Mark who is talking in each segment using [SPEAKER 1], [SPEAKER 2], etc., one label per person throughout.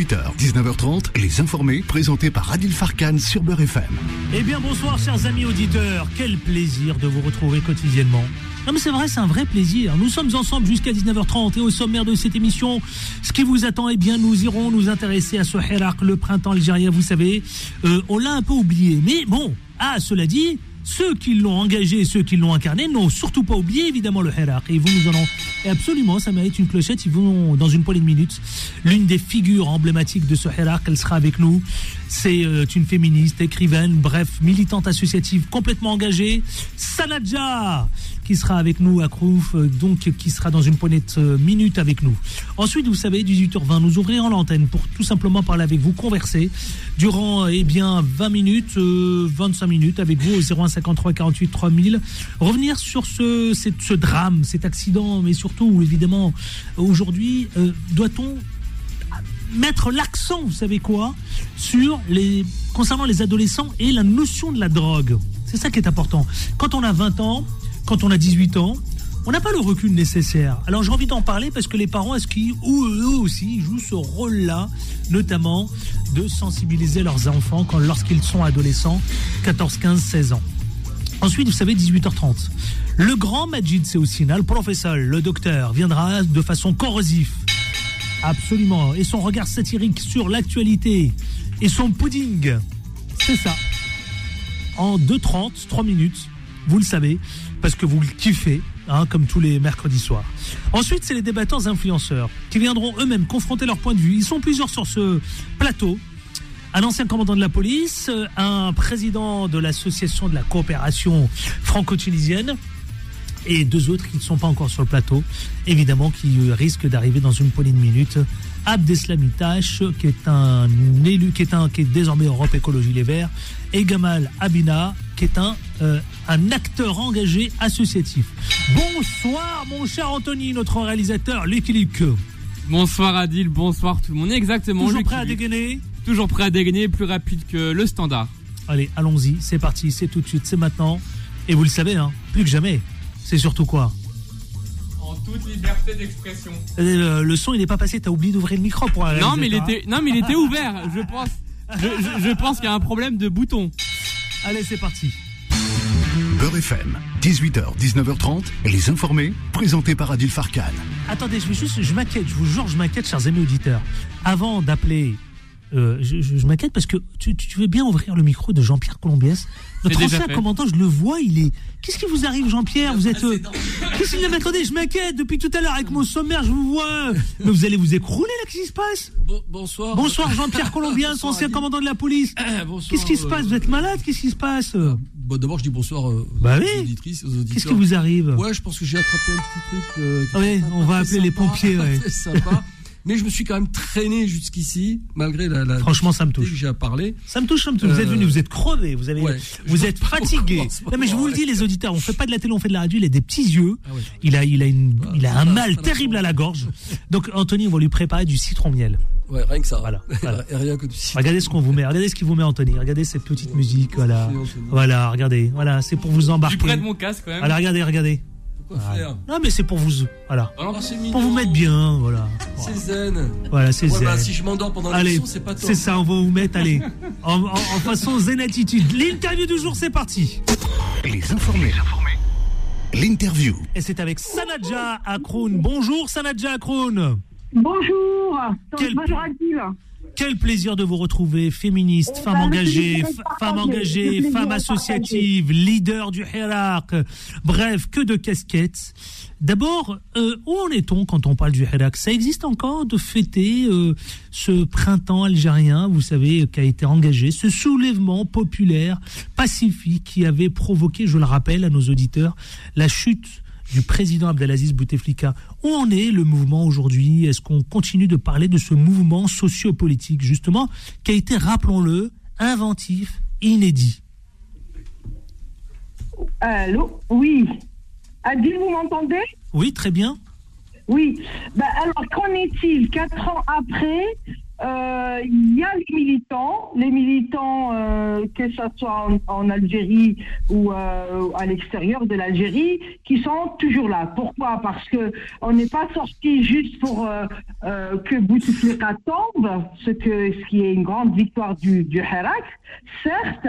[SPEAKER 1] 18h, 19h30, Les Informés, présentés par Adil Farkan sur Beurre FM.
[SPEAKER 2] Eh bien, bonsoir, chers amis auditeurs. Quel plaisir de vous retrouver quotidiennement. Non, mais c'est vrai, c'est un vrai plaisir. Nous sommes ensemble jusqu'à 19h30 et au sommaire de cette émission, ce qui vous attend, eh bien, nous irons nous intéresser à ce Hirak, le printemps algérien, vous savez. Euh, on l'a un peu oublié. Mais bon, ah, cela dit, ceux qui l'ont engagé, ceux qui l'ont incarné, n'ont surtout pas oublié évidemment le Hirak. Et vous nous en et absolument, ça mérite une clochette. Ils vont dans une poignée de minutes. L'une des figures emblématiques de ce Hirak, elle sera avec nous. C'est euh, une féministe, écrivaine, bref, militante associative complètement engagée. Sanadja qui sera avec nous à Krouf, euh, donc qui sera dans une poignée de euh, minutes avec nous. Ensuite, vous savez, 18h20, nous ouvrirons l'antenne pour tout simplement parler avec vous, converser durant eh bien 20 minutes, 25 minutes avec vous au 0153 48 3000. Revenir sur ce, ce drame, cet accident, mais surtout, évidemment, aujourd'hui, doit-on mettre l'accent, vous savez quoi, sur les concernant les adolescents et la notion de la drogue? C'est ça qui est important. Quand on a 20 ans, quand on a 18 ans, on n'a pas le recul nécessaire. Alors j'ai envie d'en parler parce que les parents, est-ce qu'ils, ou eux aussi, jouent ce rôle-là, notamment de sensibiliser leurs enfants lorsqu'ils sont adolescents, 14, 15, 16 ans. Ensuite, vous savez, 18h30. Le grand Majid Seoussina, le professeur, le docteur, viendra de façon corrosive Absolument. Et son regard satirique sur l'actualité et son pudding. C'est ça. En 2h30, 3 minutes, vous le savez, parce que vous le kiffez, hein, comme tous les mercredis soirs. Ensuite, c'est les débatteurs influenceurs qui viendront eux-mêmes confronter leur point de vue. Ils sont plusieurs sur ce plateau. Un ancien commandant de la police, un président de l'association de la coopération franco-tunisienne, et deux autres qui ne sont pas encore sur le plateau, évidemment, qui risquent d'arriver dans une poignée de minutes. Abdeslamitash, qui est un élu, qui est, un, qui est désormais Europe Écologie Les Verts, et Gamal Abina, qui est un, euh, un acteur engagé associatif. Bonsoir, mon cher Anthony, notre réalisateur, Lucky
[SPEAKER 3] Bonsoir Adil, bonsoir tout le monde. Exactement.
[SPEAKER 2] Toujours prêt à dégainer
[SPEAKER 3] Toujours prêt à dégainer, plus rapide que le standard.
[SPEAKER 2] Allez, allons-y, c'est parti, c'est tout de suite, c'est maintenant. Et vous le savez, hein, plus que jamais, c'est surtout quoi?
[SPEAKER 3] En toute liberté d'expression.
[SPEAKER 2] Euh, le son, il n'est pas passé. T'as oublié d'ouvrir le micro pour
[SPEAKER 3] Non, mais il était, non, mais il était ouvert. Je pense, je, pense qu'il y a un problème de bouton.
[SPEAKER 2] Allez, c'est parti.
[SPEAKER 1] Beurre FM, 18h, 19h30, les informés, présentés par Adil Farkan.
[SPEAKER 2] Attendez, je, juste, je m'inquiète, je vous jure, je m'inquiète, chers amis auditeurs. Avant d'appeler euh, je, m'inquiète parce que tu, veux bien ouvrir le micro de Jean-Pierre Colombiès. Notre ancien commandant, je le vois, il est. Qu'est-ce qui vous arrive, Jean-Pierre Vous êtes. Euh, qu'est-ce qu'il Attendez, je m'inquiète depuis tout à l'heure avec mon sommaire, je vous vois. Mais vous allez vous écrouler là, qu'est-ce qui se passe
[SPEAKER 4] Bonsoir.
[SPEAKER 2] Bonsoir, Jean-Pierre Colombiens, ancien commandant de la police. Qu'est-ce qui se passe Vous êtes malade Qu'est-ce qui se passe
[SPEAKER 4] Bon, D'abord, je dis bonsoir euh,
[SPEAKER 2] bah
[SPEAKER 4] aux auditrices, aux auditeurs.
[SPEAKER 2] Qu'est-ce qui vous arrive
[SPEAKER 4] Ouais, je pense que j'ai attrapé un petit truc.
[SPEAKER 2] oui, on va appeler les pompiers. Ouais.
[SPEAKER 4] sympa. Mais je me suis quand même traîné jusqu'ici, malgré la, la
[SPEAKER 2] Franchement, ça me touche.
[SPEAKER 4] j'ai à parler.
[SPEAKER 2] Ça me touche, ça me touche. Vous êtes venu, vous êtes crevé, vous avez, vous êtes fatigué. Non, mais je vous le dis, les auditeurs, on fait pas de la télé, on fait de la radio. Il a des petits yeux. Ah il a, il a une, ah, il a un mal terrible à la gorge. Donc, Anthony, on va lui préparer du citron miel.
[SPEAKER 4] Ouais, rien que ça.
[SPEAKER 2] Voilà.
[SPEAKER 4] rien que du citron.
[SPEAKER 2] Regardez ce qu'on vous met. Regardez ce qu'il vous met, Anthony. Regardez cette petite musique. Voilà. Voilà, regardez. Voilà, c'est pour vous embarquer. Je
[SPEAKER 3] prête mon casque quand même.
[SPEAKER 2] Alors, regardez, regardez. Non, mais c'est pour vous. Voilà. pour vous mettre bien, voilà.
[SPEAKER 4] C'est zen.
[SPEAKER 2] Voilà, c'est zen. Bah,
[SPEAKER 4] si je m'endors pendant l'émission, c'est pas toi.
[SPEAKER 2] C'est ça, on va vous mettre, allez, en, façon zen attitude. L'interview du jour, c'est parti.
[SPEAKER 1] Les informés. L'interview.
[SPEAKER 2] Et c'est avec Sanadja Akroun. Bonjour Sanadja Akroun.
[SPEAKER 5] Bonjour. Bonjour
[SPEAKER 2] quel plaisir de vous retrouver, féministe, femme engagée, femme engagée, femme associative, leader du Hirak. Bref, que de casquettes. D'abord, euh, où en est-on quand on parle du Hirak? Ça existe encore de fêter euh, ce printemps algérien, vous savez, qui a été engagé, ce soulèvement populaire, pacifique, qui avait provoqué, je le rappelle à nos auditeurs, la chute du président Abdelaziz Bouteflika. Où en est le mouvement aujourd'hui? Est-ce qu'on continue de parler de ce mouvement sociopolitique, justement, qui a été, rappelons-le, inventif, inédit?
[SPEAKER 5] Allô? Oui. Adil, vous m'entendez?
[SPEAKER 2] Oui, très bien.
[SPEAKER 5] Oui. Bah, alors, qu'en est-il Quatre ans après, il y a les militants, les militants, euh, que ce soit en, Algérie ou euh, à l'extérieur de l'Algérie, qui sont toujours là. Pourquoi? Parce que on n'est pas sorti juste pour euh, euh, que Bouteflika tombe, ce qui est une grande victoire du, du Hirak, certes,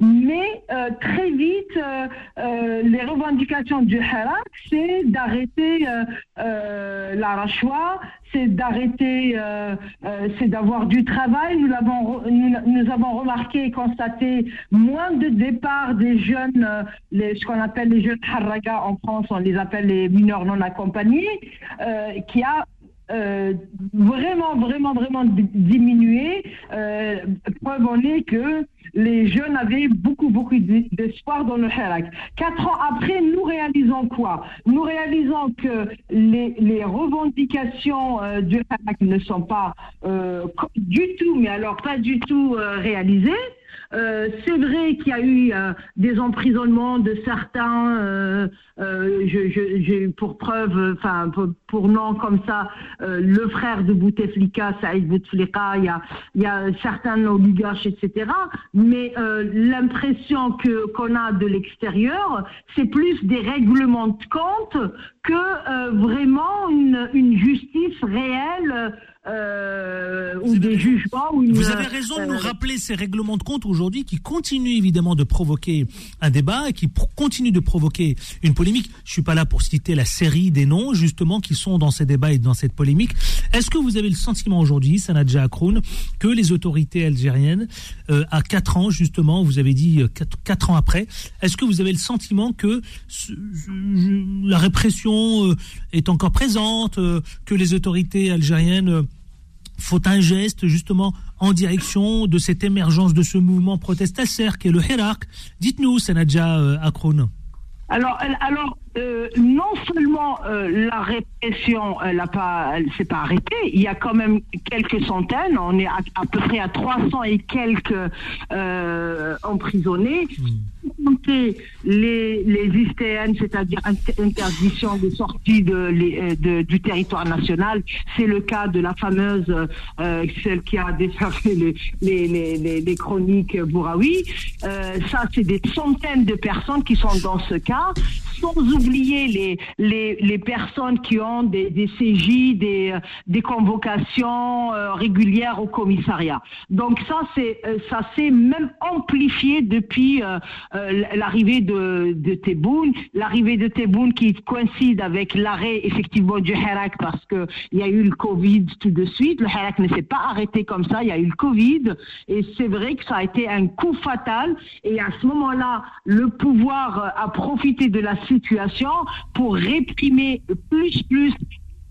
[SPEAKER 5] mais euh, très vite, euh, euh, les revendications du Hirak, c'est d'arrêter euh, euh, la c'est d'arrêter, euh, euh, c'est d'avoir du travail. Nous, l'avons re- nous, avons remarqué et constaté moins de départs des jeunes, euh, les, ce qu'on appelle les jeunes harraga en France, on les appelle les mineurs non accompagnés, qui a euh, vraiment, vraiment, vraiment di- diminué. Euh, preuve en est que les jeunes avaient beaucoup, beaucoup d'espoir dans le Hirak. Quatre ans après, nous réalisons quoi? Nous réalisons que les, les revendications euh, du Hirak ne sont pas euh, du tout, mais alors pas du tout euh, réalisées. Euh, c'est vrai qu'il y a eu euh, des emprisonnements de certains, euh, euh, je, pour preuve, enfin pour, pour nom comme ça, euh, le frère de Bouteflika, Saïd Bouteflika, il y a, il y a certains oligarches, etc. Mais l'impression que qu'on a de l'extérieur, c'est plus des règlements de compte que vraiment une, une justice réelle euh, ou
[SPEAKER 2] avez
[SPEAKER 5] des jugements. Ou une,
[SPEAKER 2] Vous avez raison de nous
[SPEAKER 5] euh,
[SPEAKER 2] rappeler ces règlements de compte aujourd'hui qui continuent évidemment de provoquer un débat et qui continuent de provoquer une polémique. Je suis pas là pour citer la série des noms justement qui sont dans ces débats et dans cette polémique. Est-ce que vous avez le sentiment aujourd'hui, Sanadja Akroun, que les autorités algériennes, euh, à quatre ans justement, vous avez dit euh, quatre, quatre ans après, est-ce que vous avez le sentiment que ce- la répression euh, est encore présente, euh, que les autorités algériennes euh, faut un geste justement en direction de cette émergence de ce mouvement protestataire qui est le Hirak. Dites-nous, Sanadja euh, Akroun.
[SPEAKER 5] Alors, alors euh, non seulement euh, la répression, elle n'a pas, elle s'est pas arrêtée. Il y a quand même quelques centaines. On est à, à peu près à 300 et quelques euh, emprisonnés. Compter Les, les ISTN, c'est-à-dire inter- interdiction de sortie euh, de- du territoire national, c'est le cas de la fameuse, euh, celle qui a les, les, les, les chroniques Bouraoui. Euh, ça, c'est des centaines de personnes qui sont dans ce cas, sans oublier les, les, les personnes qui ont des, des CJ, des, euh, des convocations euh, régulières au commissariat. Donc ça, c'est euh, ça s'est même amplifié depuis l'arrivée de, de l'arrivée de Tebboune qui coïncide avec l'arrêt effectivement du Hirak parce que il y a eu le Covid tout de suite. Le Hirak ne s'est pas arrêté comme ça. Il y a eu le Covid et c'est vrai que ça a été un coup fatal. Et à ce moment-là, le pouvoir a profité de la situation pour réprimer plus plus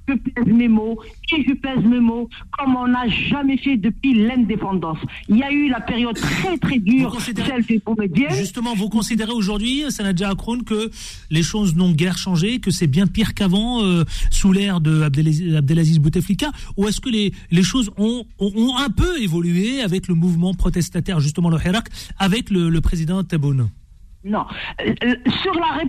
[SPEAKER 5] je pèse mes mots et je pèse mes mots comme on n'a jamais fait depuis l'indépendance. Il y a eu la période très très dure, celle des comédiens.
[SPEAKER 2] Justement, vous considérez aujourd'hui, Sanadja Akroun, que les choses n'ont guère changé, que c'est bien pire qu'avant euh, sous l'ère de Abdelaziz, Abdelaziz Bouteflika Ou est-ce que les, les choses ont, ont, ont un peu évolué avec le mouvement protestataire, justement le Hirak, avec le, le président Tebboune?
[SPEAKER 5] Non. Euh, euh, sur la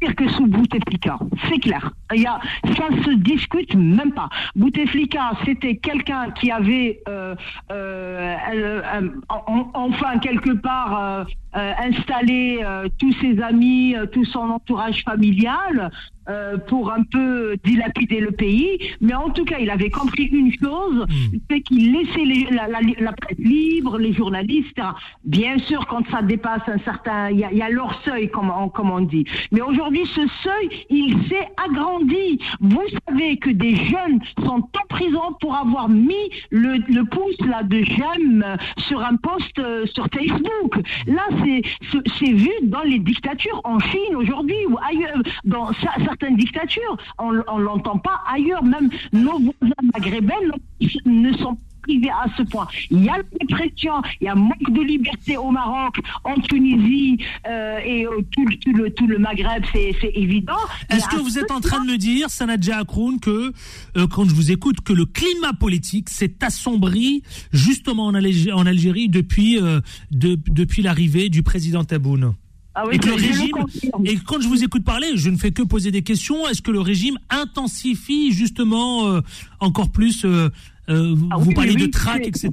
[SPEAKER 5] pire que sous Bouteflika. C'est clair. Il y ça se discute même pas. Bouteflika, c'était quelqu'un qui avait, euh, euh, euh, en- enfin, quelque part, installé tous ses amis, tout son entourage familial euh, pour un peu dilapider le pays. Mais en tout cas, il avait compris une chose, c'est qu'il laissait les- la, la- la presse libre, les journalistes. etc. Bien sûr, quand ça dépasse un certain, il y a, il y a leur seuil, comme on, comme on dit. Mais aujourd'hui, ce seuil, il s'est agrandi. Vous savez que des jeunes sont en prison pour avoir mis le, le pouce là de j'aime sur un post euh, sur Facebook. Là, c'est vu dans les dictatures en Chine aujourd'hui ou ailleurs, dans certaines dictatures. On, on l'entend pas ailleurs. Même nos voisins maghrébins ne sont pas privés à ce point. Il y a la répression, il y a manque de liberté au Maroc, en Tunisie euh, et euh, tout, le- tout le, tout le Maghreb, c'est évident.
[SPEAKER 2] Est-ce que vous êtes en train de me dire, Sanadja Akroun, que euh, quand je vous écoute, que le climat politique s'est assombri justement en, Algérie, en Algérie depuis, de- depuis l'arrivée du président Taboun
[SPEAKER 5] Ah oui,
[SPEAKER 2] et que le régime, et quand je vous écoute parler, je ne fais que poser des questions. Est-ce que le régime intensifie justement euh, encore plus euh, euh, vous,
[SPEAKER 5] Ah
[SPEAKER 2] vous
[SPEAKER 5] oui,
[SPEAKER 2] parlez
[SPEAKER 5] oui,
[SPEAKER 2] de
[SPEAKER 5] c'est-
[SPEAKER 2] etc.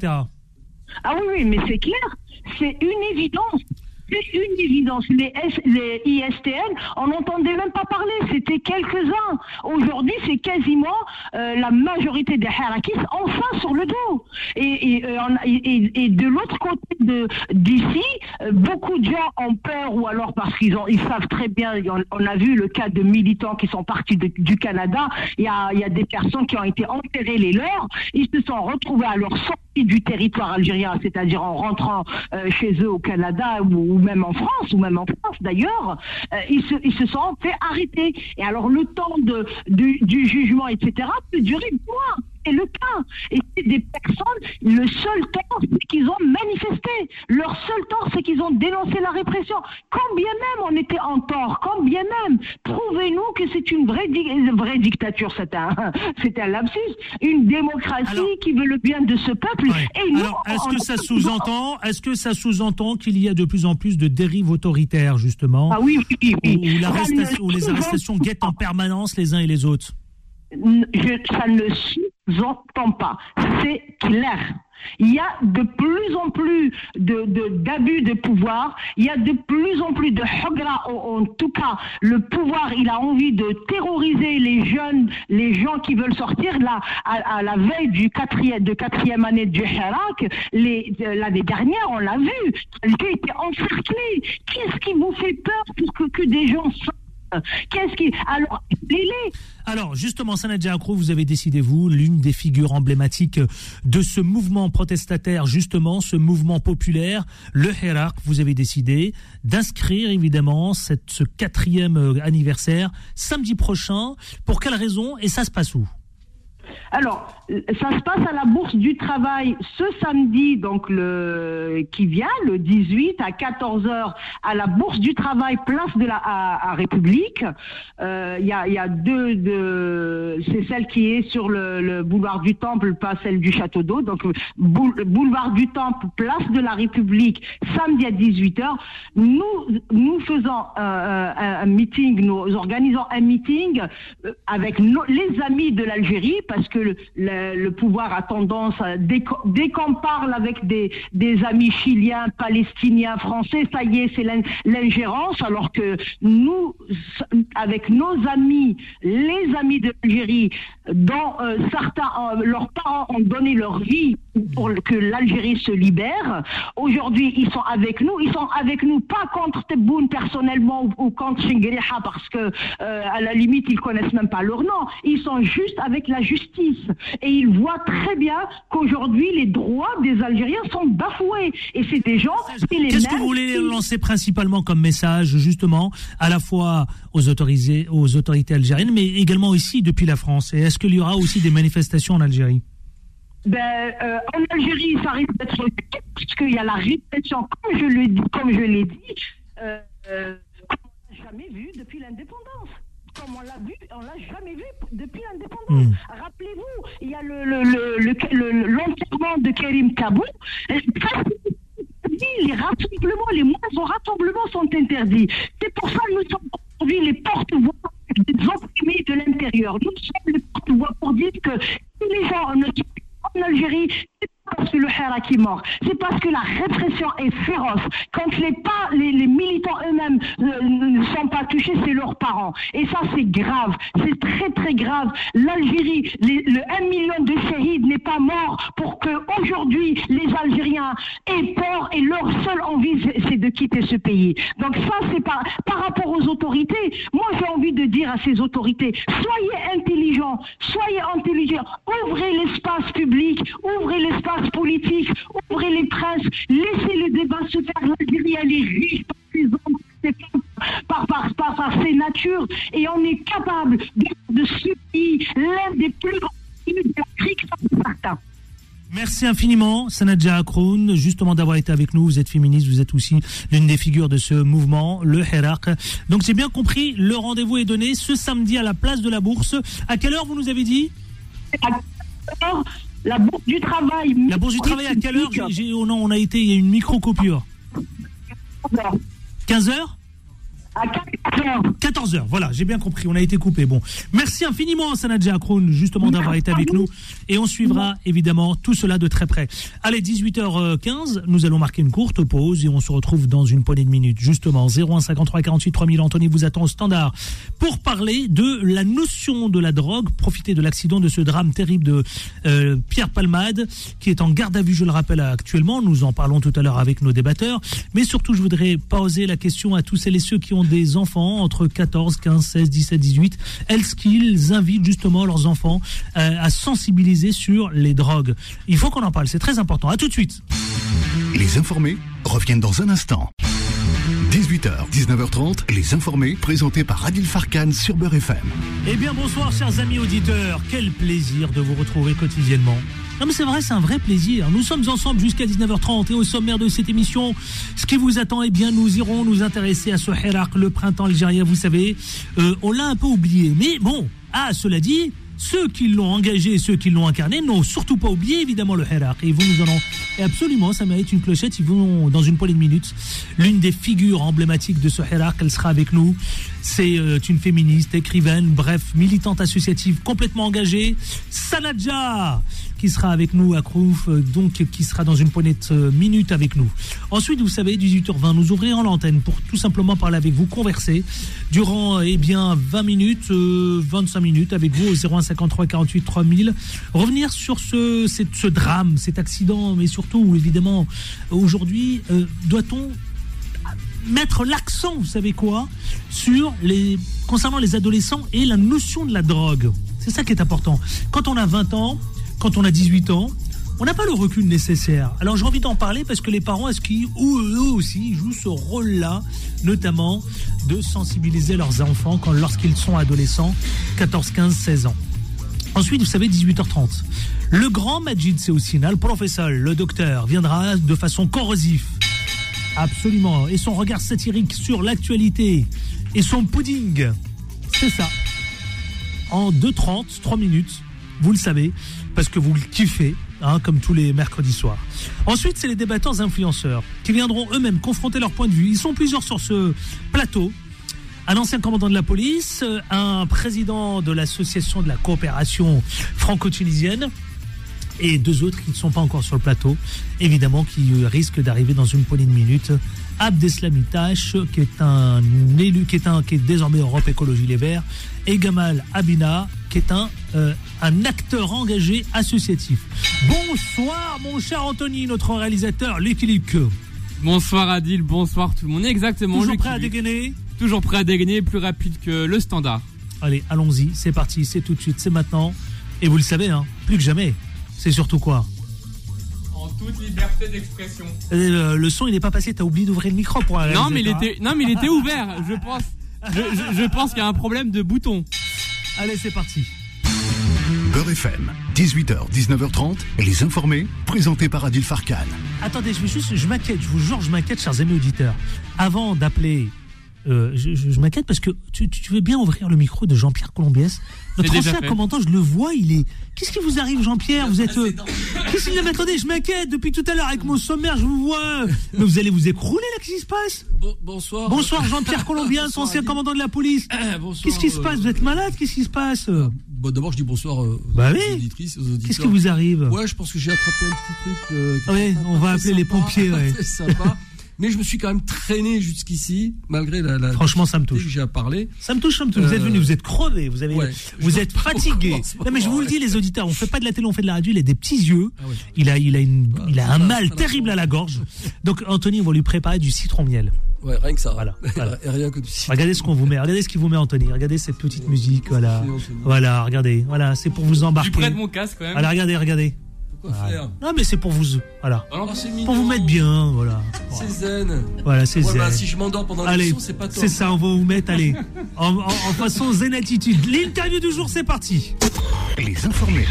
[SPEAKER 5] Ah oui, oui, mais c'est clair, c'est une évidence. C'est une évidence. Les, ISTN, on n'entendait même pas parler, c'était quelques-uns. Aujourd'hui, c'est quasiment euh, la majorité des harakis enfin sur le dos. Et, euh, de l'autre côté d'ici, euh, beaucoup de gens ont peur ou alors parce qu'ils ils savent très bien, on, a vu le cas de militants qui sont partis du Canada, il y, a, il y a des personnes qui ont été enterrées les leurs, ils se sont retrouvés à leur sortie du territoire algérien, c'est-à-dire en rentrant euh, chez eux au Canada ou, même en France, ou même en France d'ailleurs, euh, ils, se, ils se sont fait arrêter. Et alors le temps de, du, jugement, etc., peut durer des. C'est le cas. Et c'est des personnes, le seul tort, c'est qu'ils ont manifesté. Leur seul tort, c'est qu'ils ont dénoncé la répression. Quand bien même on était en tort, quand bien même, prouvez-nous que c'est une vraie, di- une vraie dictature, c'est un, lapsus, une démocratie
[SPEAKER 2] Alors-
[SPEAKER 5] qui veut le bien de ce peuple.
[SPEAKER 2] Ouais.
[SPEAKER 5] Et nous,
[SPEAKER 2] est-ce que ça sous-entend, est-ce que ça sous-entend qu'il y a de plus en plus de dérives autoritaires, justement,
[SPEAKER 5] Ah oui, oui, oui.
[SPEAKER 2] où, les arrestations guettent en permanence les uns et les autres?
[SPEAKER 5] Je, ça ne sous-entend pas. C'est clair. Il y a de plus en plus de, de- d'abus de pouvoir. Il y a de plus en plus de hogra. En, tout cas, le pouvoir, il a envie de terroriser les jeunes, les gens qui veulent sortir. Là, à, la veille du quatrième, de quatrième année du Hirak, de- l'année dernière, on l'a vu. Quelqu'un était encerclé. Qu'est-ce qui vous fait peur pour que, que des gens sortent Alors,
[SPEAKER 2] justement, Sanadja Akrou, vous avez décidé, vous, l'une des figures emblématiques de ce mouvement protestataire, justement, ce mouvement populaire, le Hirak, vous avez décidé d'inscrire, évidemment, ce quatrième euh, anniversaire samedi prochain. Pour quelle raison? Et ça se passe où?
[SPEAKER 5] Alors, euh, ça se passe à la Bourse du Travail ce samedi, donc le qui vient, le 18 à 14h, à la Bourse du Travail, place de la République. Euh, Il y, a, deux, de, c'est celle qui est sur le, le boulevard du Temple, pas celle du Château d'Eau. Donc, boule- boulevard du Temple, place de la République, samedi à 18h. Nous, nous faisons euh, un, un meeting, nous organisons un meeting euh, avec les amis de l'Algérie, parce que le, pouvoir a tendance, dès qu'on parle avec des, des amis chiliens, palestiniens, français, ça y est, c'est l'in- l'ingérence, alors que nous, avec nos amis, les amis de l'Algérie, dont euh, certains, euh, leurs parents ont donné leur vie pour que l'Algérie se libère, aujourd'hui, ils sont avec nous, ils sont avec nous pas contre Tebboune personnellement ou, ou contre Chenguereha parce que, euh, à la limite, ils connaissent même pas leur nom, ils sont juste avec la justice. Et ils voient très bien qu'aujourd'hui, les droits des Algériens sont bafoués. Et c'est des gens qui les
[SPEAKER 2] Qu'est-ce que vous voulez
[SPEAKER 5] qui-
[SPEAKER 2] lancer principalement comme message, justement, à la fois aux, autorisés, aux autorités algériennes, mais également ici, depuis la France? Et est-ce qu'il y aura aussi des manifestations en Algérie
[SPEAKER 5] Ben, euh, en Algérie, ça risque d'être parce qu'il y a la répression, comme je l'ai dit, comme je l'ai dit, euh, euh, comme on l'a jamais vu depuis l'indépendance. Comme on l'a vu, on l'a jamais vu depuis l'indépendance.
[SPEAKER 2] Mm.
[SPEAKER 5] Rappelez-vous, il y a le le- le- le- le- l'enterrement de Karim Kabou. Euh. Les rassemblements, les moindres rassemblements sont interdits. C'est pour ça que nous sommes aujourd'hui les porte-voix des opprimés de l'intérieur. Nous sommes les porte-voix pour dire que si les gens en Algérie, parce que le Hirak est mort, c'est parce que la répression est féroce. Quand les, pas, les, militants eux-mêmes ne sont pas touchés, c'est leurs parents. Et ça, c'est grave. C'est très, très grave. L'Algérie, le 1 million de shahids n'est pas mort pour que aujourd'hui les Algériens aient peur et leur seule envie, c'est- de quitter ce pays. Donc ça, c'est par, par rapport aux autorités. Moi, j'ai envie de dire à ces autorités, soyez intelligents, soyez intelligents, ouvrez l'espace public, ouvrez l'espace politique, ouvrez les presses, laissez le débat se faire. L'Algérie, elle est riche par ses hommes, par ses femmes, par, par, par, par ses natures, et on est capable de, de ce pays, l'un des plus grands pays de l'Afrique.
[SPEAKER 2] Merci infiniment, Sanadja Akroun, justement d'avoir été avec nous. Vous êtes féministe, vous êtes aussi l'une des figures de ce mouvement, le Hirak. Donc j'ai bien compris, le rendez-vous est donné ce samedi à la place de la Bourse. À quelle heure vous nous avez dit?
[SPEAKER 5] Alors, la bourse du travail.
[SPEAKER 2] La Bourse du Travail à quelle heure oh non, on a été, il y a une micro-coupure. 15 heures
[SPEAKER 5] À 14h.
[SPEAKER 2] 14h, voilà, j'ai bien compris, on a été coupé. Bon, merci infiniment Sanadja Akroun, justement d'avoir été avec nous. Et on suivra évidemment tout cela de très près. Allez, 18h15, nous allons marquer une courte pause et on se retrouve dans une poignée de minutes. Justement, 0153 48 3000, Anthony vous attend au standard pour parler de la notion de la drogue. Profiter de l'accident de ce drame terrible de euh, Pierre Palmade, qui est en garde à vue, je le rappelle actuellement. Nous en parlons tout à l'heure avec nos débatteurs. Mais surtout, je voudrais poser la question à tous celles et ceux qui ont des enfants entre 14, 15, 16, 17, 18. Est-ce qu'ils invitent justement leurs enfants euh, à sensibiliser sur les drogues Il faut qu'on en parle, c'est très important. À tout de suite.
[SPEAKER 1] Les informés reviennent dans un instant. 18h, 19h30, les informés présentés par Adil Farkan sur Beurre FM.
[SPEAKER 2] Eh bien, bonsoir, chers amis auditeurs. Quel plaisir de vous retrouver quotidiennement. Non mais c'est vrai, c'est un vrai plaisir. Nous sommes ensemble jusqu'à 19h30 et au sommaire de cette émission, ce qui vous attend, eh bien nous irons nous intéresser à ce Hirak, le printemps algérien, vous savez. Euh, on l'a un peu oublié, mais bon, ah, cela dit, ceux qui l'ont engagé et ceux qui l'ont incarné n'ont surtout pas oublié évidemment le Hirak. Et vont nous en et absolument, ça mérite une clochette. Ils vont dans une poignée de minutes. L'une des figures emblématiques de ce Hirak, elle sera avec nous. C'est euh, une féministe, écrivaine, bref, militante associative complètement engagée. Sanadja qui sera avec nous à Krouf, euh, donc qui sera dans une poignée de euh, minutes avec nous. Ensuite, vous savez, 18h20, nous ouvrirons l'antenne pour tout simplement parler avec vous, converser durant eh bien 20 minutes, 25 minutes avec vous au 0153 48 3000. Revenir sur ce drame, cet accident, mais surtout, évidemment, aujourd'hui, doit-on mettre l'accent, vous savez quoi, sur les concernant les adolescents et la notion de la drogue. C'est ça qui est important. Quand on a 20 ans, quand on a 18 ans, on n'a pas le recul nécessaire. Alors j'ai envie d'en parler parce que les parents, est-ce qu'ils, ou eux aussi, jouent ce rôle-là, notamment de sensibiliser leurs enfants lorsqu'ils sont adolescents, 14, 15, 16 ans. Ensuite, vous savez, 18h30. Le grand Majid Seoussina, le professeur, le docteur, viendra de façon corrosive Absolument. Et son regard satirique sur l'actualité et son pudding. C'est ça. En 2h30, 3 minutes, vous le savez, parce que vous le kiffez, hein, comme tous les mercredis soirs. Ensuite, c'est les débatteurs influenceurs qui viendront eux-mêmes confronter leur point de vue. Ils sont plusieurs sur ce plateau. Un ancien commandant de la police, un président de l'association de la coopération franco-tunisienne, et deux autres qui ne sont pas encore sur le plateau, évidemment, qui risquent d'arriver dans une poignée de minutes. Abdeslami qui est un élu, qui est, un, qui est désormais Europe Écologie Les Verts, et Gamal Abina, qui est un, euh, un acteur engagé associatif. Bonsoir, mon cher Anthony, notre réalisateur, Lucky
[SPEAKER 3] Bonsoir Adil, bonsoir tout le monde. Exactement.
[SPEAKER 2] Toujours prêt à dégainer?
[SPEAKER 3] Toujours prêt à dégainer, plus rapide que le standard.
[SPEAKER 2] Allez, allons-y, c'est parti, c'est tout de suite, c'est maintenant. Et vous le savez, hein, plus que jamais, c'est surtout quoi
[SPEAKER 3] En toute liberté d'expression.
[SPEAKER 2] Euh, le son, il n'est pas passé. T'as oublié d'ouvrir le micro pour un
[SPEAKER 3] Non, mais il était, non, mais il était ouvert. Je pense, je, pense qu'il y a un problème de bouton.
[SPEAKER 2] Allez, c'est parti.
[SPEAKER 1] Beurre FM, 18h, 19h30, les informés, présentés par Adil Farkan.
[SPEAKER 2] Attendez, je, juste, je m'inquiète, je vous jure, je m'inquiète, chers amis auditeurs. Avant d'appeler euh, je, m'inquiète parce que tu, veux bien ouvrir le micro de Jean-Pierre Colombiès. Notre ancien commandant, je le vois, il est. Qu'est-ce qui vous arrive, Jean-Pierre Vous êtes. Euh, qu'est-ce qu'il Attendez, je m'inquiète depuis tout à l'heure avec mon sommaire, je vous vois. Mais vous allez vous écrouler là, qu'est-ce qui se passe
[SPEAKER 4] Bonsoir.
[SPEAKER 2] Bonsoir, Jean-Pierre Colombiens, ancien commandant de la police. Qu'est-ce qui se passe Vous êtes malade Qu'est-ce qui se passe
[SPEAKER 4] Bon, D'abord, je dis bonsoir euh,
[SPEAKER 2] bah
[SPEAKER 4] aux auditrices, aux auditeurs.
[SPEAKER 2] Qu'est-ce qui vous arrive
[SPEAKER 4] Ouais, je pense que j'ai attrapé un petit truc.
[SPEAKER 2] oui, on va appeler les pompiers. Ouais.
[SPEAKER 4] C'est sympa. Mais je me suis quand même traîné jusqu'ici, malgré la, la
[SPEAKER 2] Franchement, ça me touche.
[SPEAKER 4] J'ai à parler.
[SPEAKER 2] Ça me touche, ça me touche. Vous êtes venu, vous êtes crevé, vous avez, vous êtes fatigué. Non, mais je vous le dis, les auditeurs, on fait pas de la télé, on fait de la radio. Il a des petits yeux. Ah il a, il a une, il a un mal terrible à la gorge. Donc, Anthony, on va lui préparer du citron miel.
[SPEAKER 4] Ouais, rien que ça.
[SPEAKER 2] Voilà.
[SPEAKER 4] Et rien que du citron.
[SPEAKER 2] Regardez ce qu'on vous met. Regardez ce qu'il vous met, Anthony. Regardez cette petite musique. Voilà. Voilà, regardez. Voilà, c'est pour vous embarquer. Je
[SPEAKER 3] prête mon casque quand même.
[SPEAKER 2] Voilà, regardez, regardez. Non, mais c'est pour vous. Voilà. Ah, pour vous mettre bien, voilà.
[SPEAKER 4] C'est zen.
[SPEAKER 2] Voilà, c'est zen.
[SPEAKER 4] si je m'endors pendant l'émission, c'est pas toi.
[SPEAKER 2] C'est ça, on va vous mettre, allez, en, façon zen attitude. L'interview du jour, c'est parti.
[SPEAKER 1] Les informés.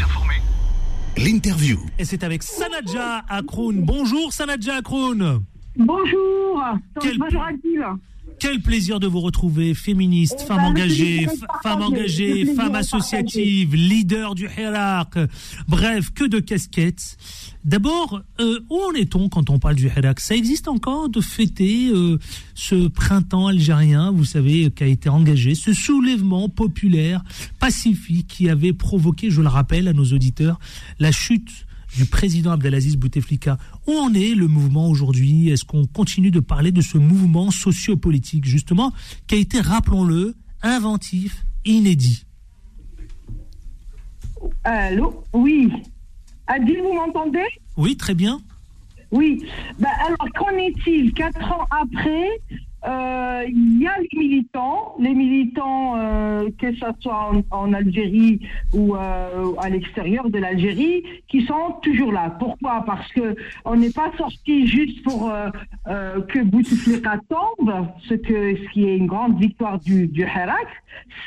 [SPEAKER 1] L'interview.
[SPEAKER 2] Et c'est avec Sanadja Akroun. Bonjour Sanadja Akroun.
[SPEAKER 5] Bonjour. Quel... Bonjour
[SPEAKER 2] quel plaisir de vous retrouver, féministe,
[SPEAKER 5] Eh
[SPEAKER 2] femme
[SPEAKER 5] ben,
[SPEAKER 2] engagée, femme engagée,
[SPEAKER 5] le plaisir
[SPEAKER 2] femme associative, leader du Hirak. Bref, que de casquettes. D'abord, euh, où en est-on quand on parle du Hirak? Ça existe encore de fêter euh, ce printemps algérien, vous savez, qui a été engagé, ce soulèvement populaire, pacifique, qui avait provoqué, je le rappelle à nos auditeurs, la chute du président Abdelaziz Bouteflika. Où en est le mouvement aujourd'hui? Est-ce qu'on continue de parler de ce mouvement sociopolitique, justement, qui a été, rappelons-le, inventif, inédit?
[SPEAKER 5] Allô? Oui. Adil, vous m'entendez?
[SPEAKER 2] Oui, très bien.
[SPEAKER 5] Oui. Ben, alors, qu'en est-il Quatre ans après, il y a les militants, les militants, euh, que ce soit en, Algérie ou euh, à l'extérieur de l'Algérie, qui sont toujours là. Pourquoi? Parce que on n'est pas sorti juste pour euh, euh, que Bouteflika tombe, ce, qui est une grande victoire du, du Hirak,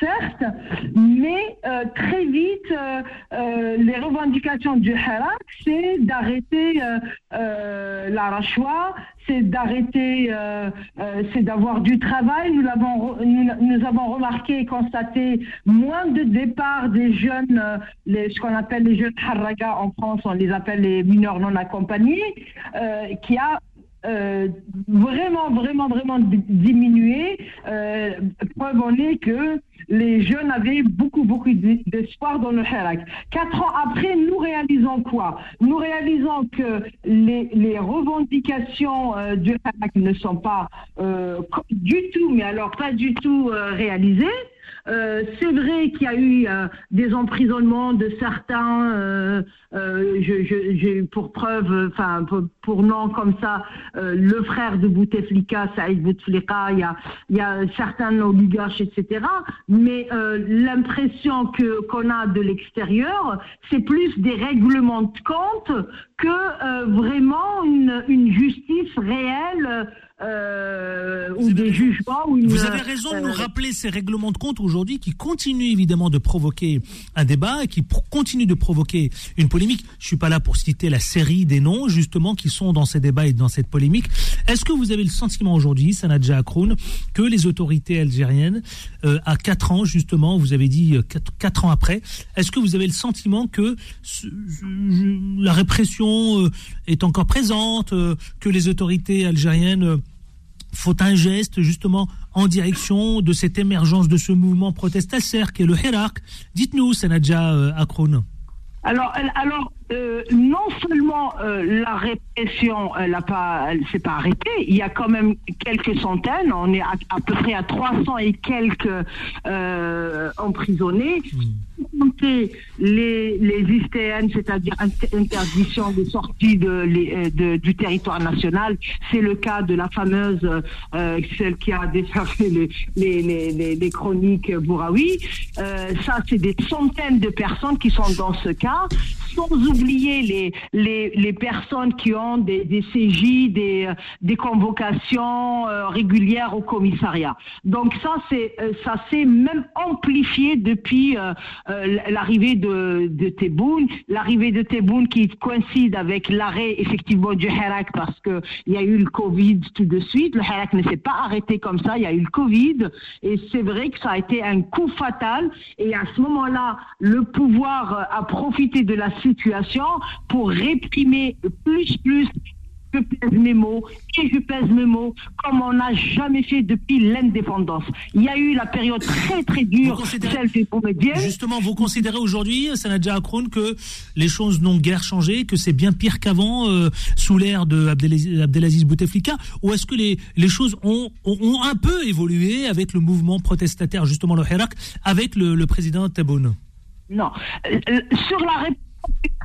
[SPEAKER 5] certes, mais euh, très vite, euh, euh, les revendications du Hirak, c'est d'arrêter euh, euh, la c'est d'arrêter, euh, euh, c'est d'avoir du travail. Nous, l'avons, re- nous, avons remarqué et constaté moins de départs des jeunes, euh, ce qu'on appelle les jeunes harraga en France, on les appelle les mineurs non accompagnés, qui a vraiment, vraiment, vraiment di- diminué. Preuve en est que les jeunes avaient beaucoup, beaucoup d'espoir dans le Hirak. Quatre ans après, nous réalisons quoi? Nous réalisons que les, les revendications euh, du Hirak ne sont pas euh, du tout, mais alors pas du tout euh, réalisées. Euh, c'est vrai qu'il y a eu euh, des emprisonnements de certains, euh, euh, je- j'ai pour preuve, enfin pour, pour nom comme ça, euh, le frère de Bouteflika, Saïd Bouteflika, il y a, il y a certains oligarches, etc. Mais euh, l'impression que qu'on a de l'extérieur, c'est plus des règlements de compte que euh, vraiment une, une justice réelle euh, ou des jugements. Ou une,
[SPEAKER 2] Vous avez raison de nous
[SPEAKER 5] euh,
[SPEAKER 2] rappeler ces règlements de compte aujourd'hui qui continuent évidemment de provoquer un débat et qui continuent de provoquer une polémique. Je suis pas là pour citer la série des noms justement qui sont dans ces débats et dans cette polémique. Est-ce que vous avez le sentiment aujourd'hui, Sanadja Akroun, que les autorités algériennes, euh, à quatre ans justement, vous avez dit euh, quatre, quatre ans après, est-ce que vous avez le sentiment que ce- je- la répression euh, est encore présente, euh, que les autorités algériennes euh, faut un geste justement en direction de cette émergence de ce mouvement protestataire qui est le Hirak. Dites-nous, Sanadja euh, Akroun.
[SPEAKER 5] Alors, alors euh, non seulement euh, la répression, elle n'a pas, elle s'est pas arrêtée. Il y a quand même quelques centaines. On est à, à peu près à 300 et quelques euh, emprisonnés. Compter les les ISTN, c'est-à-dire inter- interdiction de sortie de, les- euh, de- du territoire national. C'est le cas de la fameuse, euh, celle qui a déjà fait les, les, les, chroniques Bouraoui. Euh, ça, c'est des centaines de personnes qui sont dans ce cas, sans oublier les, les, les personnes qui ont des, des CJ, des, euh, des convocations euh, régulières au commissariat. Donc ça, c'est euh, ça s'est même amplifié depuis l'arrivée de, de l'arrivée de Tebboune qui coïncide avec l'arrêt effectivement du Hirak parce que il y a eu le Covid tout de suite. Le Hirak ne s'est pas arrêté comme ça. Il y a eu le Covid et c'est vrai que ça a été un coup fatal. Et à ce moment-là, le pouvoir a profité de la situation pour réprimer plus plus je pèse mes mots et je pèse mes mots comme on n'a jamais fait depuis l'indépendance. Il y a eu la période très très dure, celle des comédiens.
[SPEAKER 2] Justement, vous considérez aujourd'hui, Sanadja Akroun, que les choses n'ont guère changé, que c'est bien pire qu'avant euh, sous l'ère de Abdelaziz, Abdelaziz Bouteflika Ou est-ce que les, les choses ont, ont, ont un peu évolué avec le mouvement protestataire, justement le Hirak, avec le, le président Tebboune?
[SPEAKER 5] Non. Euh, sur la réponse,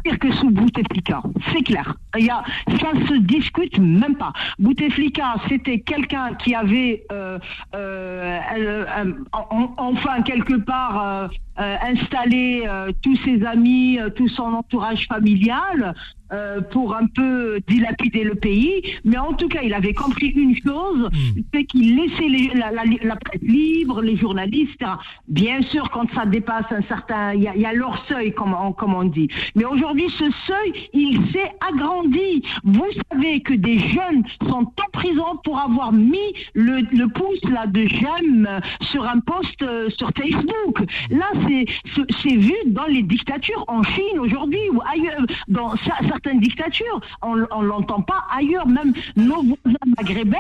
[SPEAKER 5] pire que sous Bouteflika, c'est clair. Il y ça se discute même pas. Bouteflika, c'était quelqu'un qui avait, euh, euh, en- enfin quelque part, euh, installé tous ses amis, tout son entourage familial. Euh, pour un peu dilapider le pays. Mais en tout cas, il avait compris une chose,
[SPEAKER 2] Hmm.
[SPEAKER 5] c'est qu'il laissait les- la, la- la presse libre, les journalistes, etc. Bien sûr, quand ça dépasse un certain, il y a, il y a leur seuil, comme on, comme on dit. Mais aujourd'hui, ce seuil, il s'est agrandi. Vous savez que des jeunes sont en prison pour avoir mis le, le pouce là de j'aime sur un post euh, sur Facebook. Là, c'est vu dans les dictatures en Chine aujourd'hui ou ailleurs, dans cer- certaines dictatures. On, on l'entend pas ailleurs. Même nos voisins maghrébins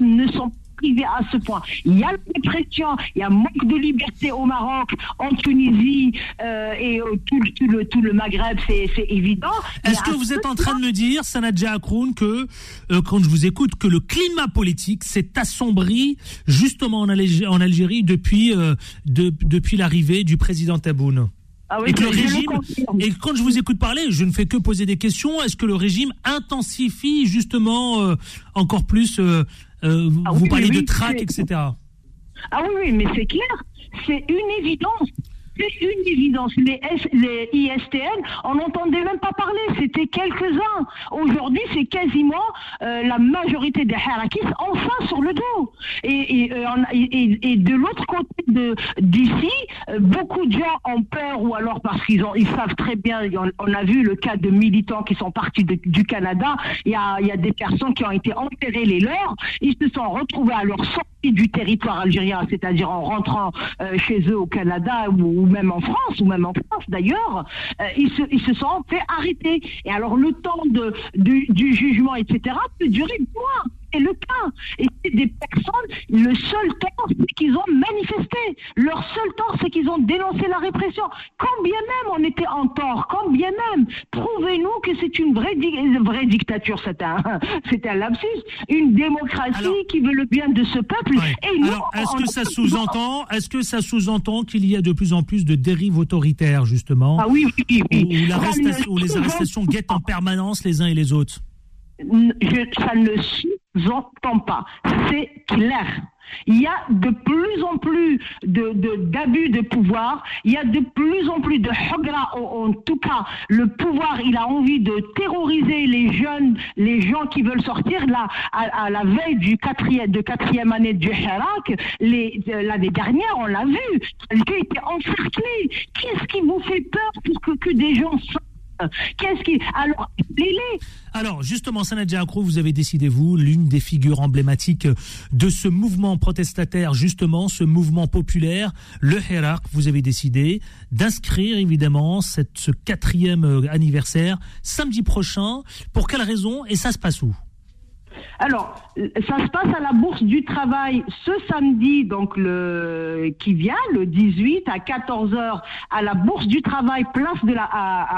[SPEAKER 5] ne sont pas privés à ce point. Il y a la répression, il y a manque de liberté au Maroc, en Tunisie euh, et euh, tout, le- tout le, tout le Maghreb, c'est évident.
[SPEAKER 2] Est-ce que vous êtes en train de me dire, Sanadja Akroun, que euh, quand je vous écoute, que le climat politique s'est assombri justement en, Algé- en Algérie depuis de- depuis l'arrivée du président Taboun
[SPEAKER 5] Ah oui,
[SPEAKER 2] et que le régime et quand je vous écoute parler, je ne fais que poser des questions. Est-ce que le régime intensifie justement euh, encore plus euh, euh,
[SPEAKER 5] Ah
[SPEAKER 2] Vous
[SPEAKER 5] oui,
[SPEAKER 2] parlez
[SPEAKER 5] oui,
[SPEAKER 2] de traque, etc.
[SPEAKER 5] Ah oui, oui, mais c'est clair, c'est une évidence. C'est une évidence. Les, ISTN, on n'entendait même pas parler, c'était quelques-uns. Aujourd'hui, c'est quasiment euh, la majorité des harakis enfin sur le dos. Et, euh, et- et- et de l'autre côté d'ici, euh, beaucoup de gens ont peur ou alors parce qu'ils ils savent très bien, on, a vu le cas de militants qui sont partis du Canada, il y a, il y a des personnes qui ont été enterrées les leurs, ils se sont retrouvés à leur sortie du territoire algérien, c'est-à-dire en rentrant euh, chez eux au Canada ou, même en France, ou même en France d'ailleurs, euh, ils, se, ils se sont fait arrêter. Et alors le temps du jugement, etc., peut durer des mois. C'est le cas. Et c'est des personnes, le seul tort, c'est qu'ils ont manifesté. Leur seul tort, c'est qu'ils ont dénoncé la répression. Quand bien même on était en tort, quand bien même, prouvez-nous que c'est une vraie, di- une vraie dictature, c'est un, lapsus, une démocratie
[SPEAKER 2] Alors-
[SPEAKER 5] qui veut le bien de ce peuple.
[SPEAKER 2] Ouais.
[SPEAKER 5] Et nous,
[SPEAKER 2] Alors, est-ce que ça sous-entend, est-ce que ça sous-entend qu'il y a de plus en plus de dérives autoritaires justement,
[SPEAKER 5] Ah oui, oui, oui.
[SPEAKER 2] où, les arrestations guettent en permanence les uns et les autres?
[SPEAKER 5] Ça ne sous-entend pas. C'est clair. Il y a de plus en plus de, de- d'abus de pouvoir. Il y a de plus en plus de hogra. En, en tout cas, le pouvoir, il a envie de terroriser les jeunes, les gens qui veulent sortir. Là, à, la veille du quatrième, de quatrième année du Hirak, de- l'année dernière, on l'a vu. Alger était encerclé. Qu'est-ce qui vous fait peur pour que, que des gens sortent Qu'est-ce qui alors
[SPEAKER 2] Alors, justement, Sanadja Akro, vous avez décidé, vous, l'une des figures emblématiques de ce mouvement protestataire, justement, ce mouvement populaire, le Hirak, vous avez décidé d'inscrire, évidemment, cette, ce quatrième euh, anniversaire samedi prochain. Pour quelle raison Et ça se passe où?
[SPEAKER 5] Alors, euh, ça se passe à la Bourse du Travail ce samedi, donc qui vient, le 18 à 14h, à la Bourse du Travail, place de la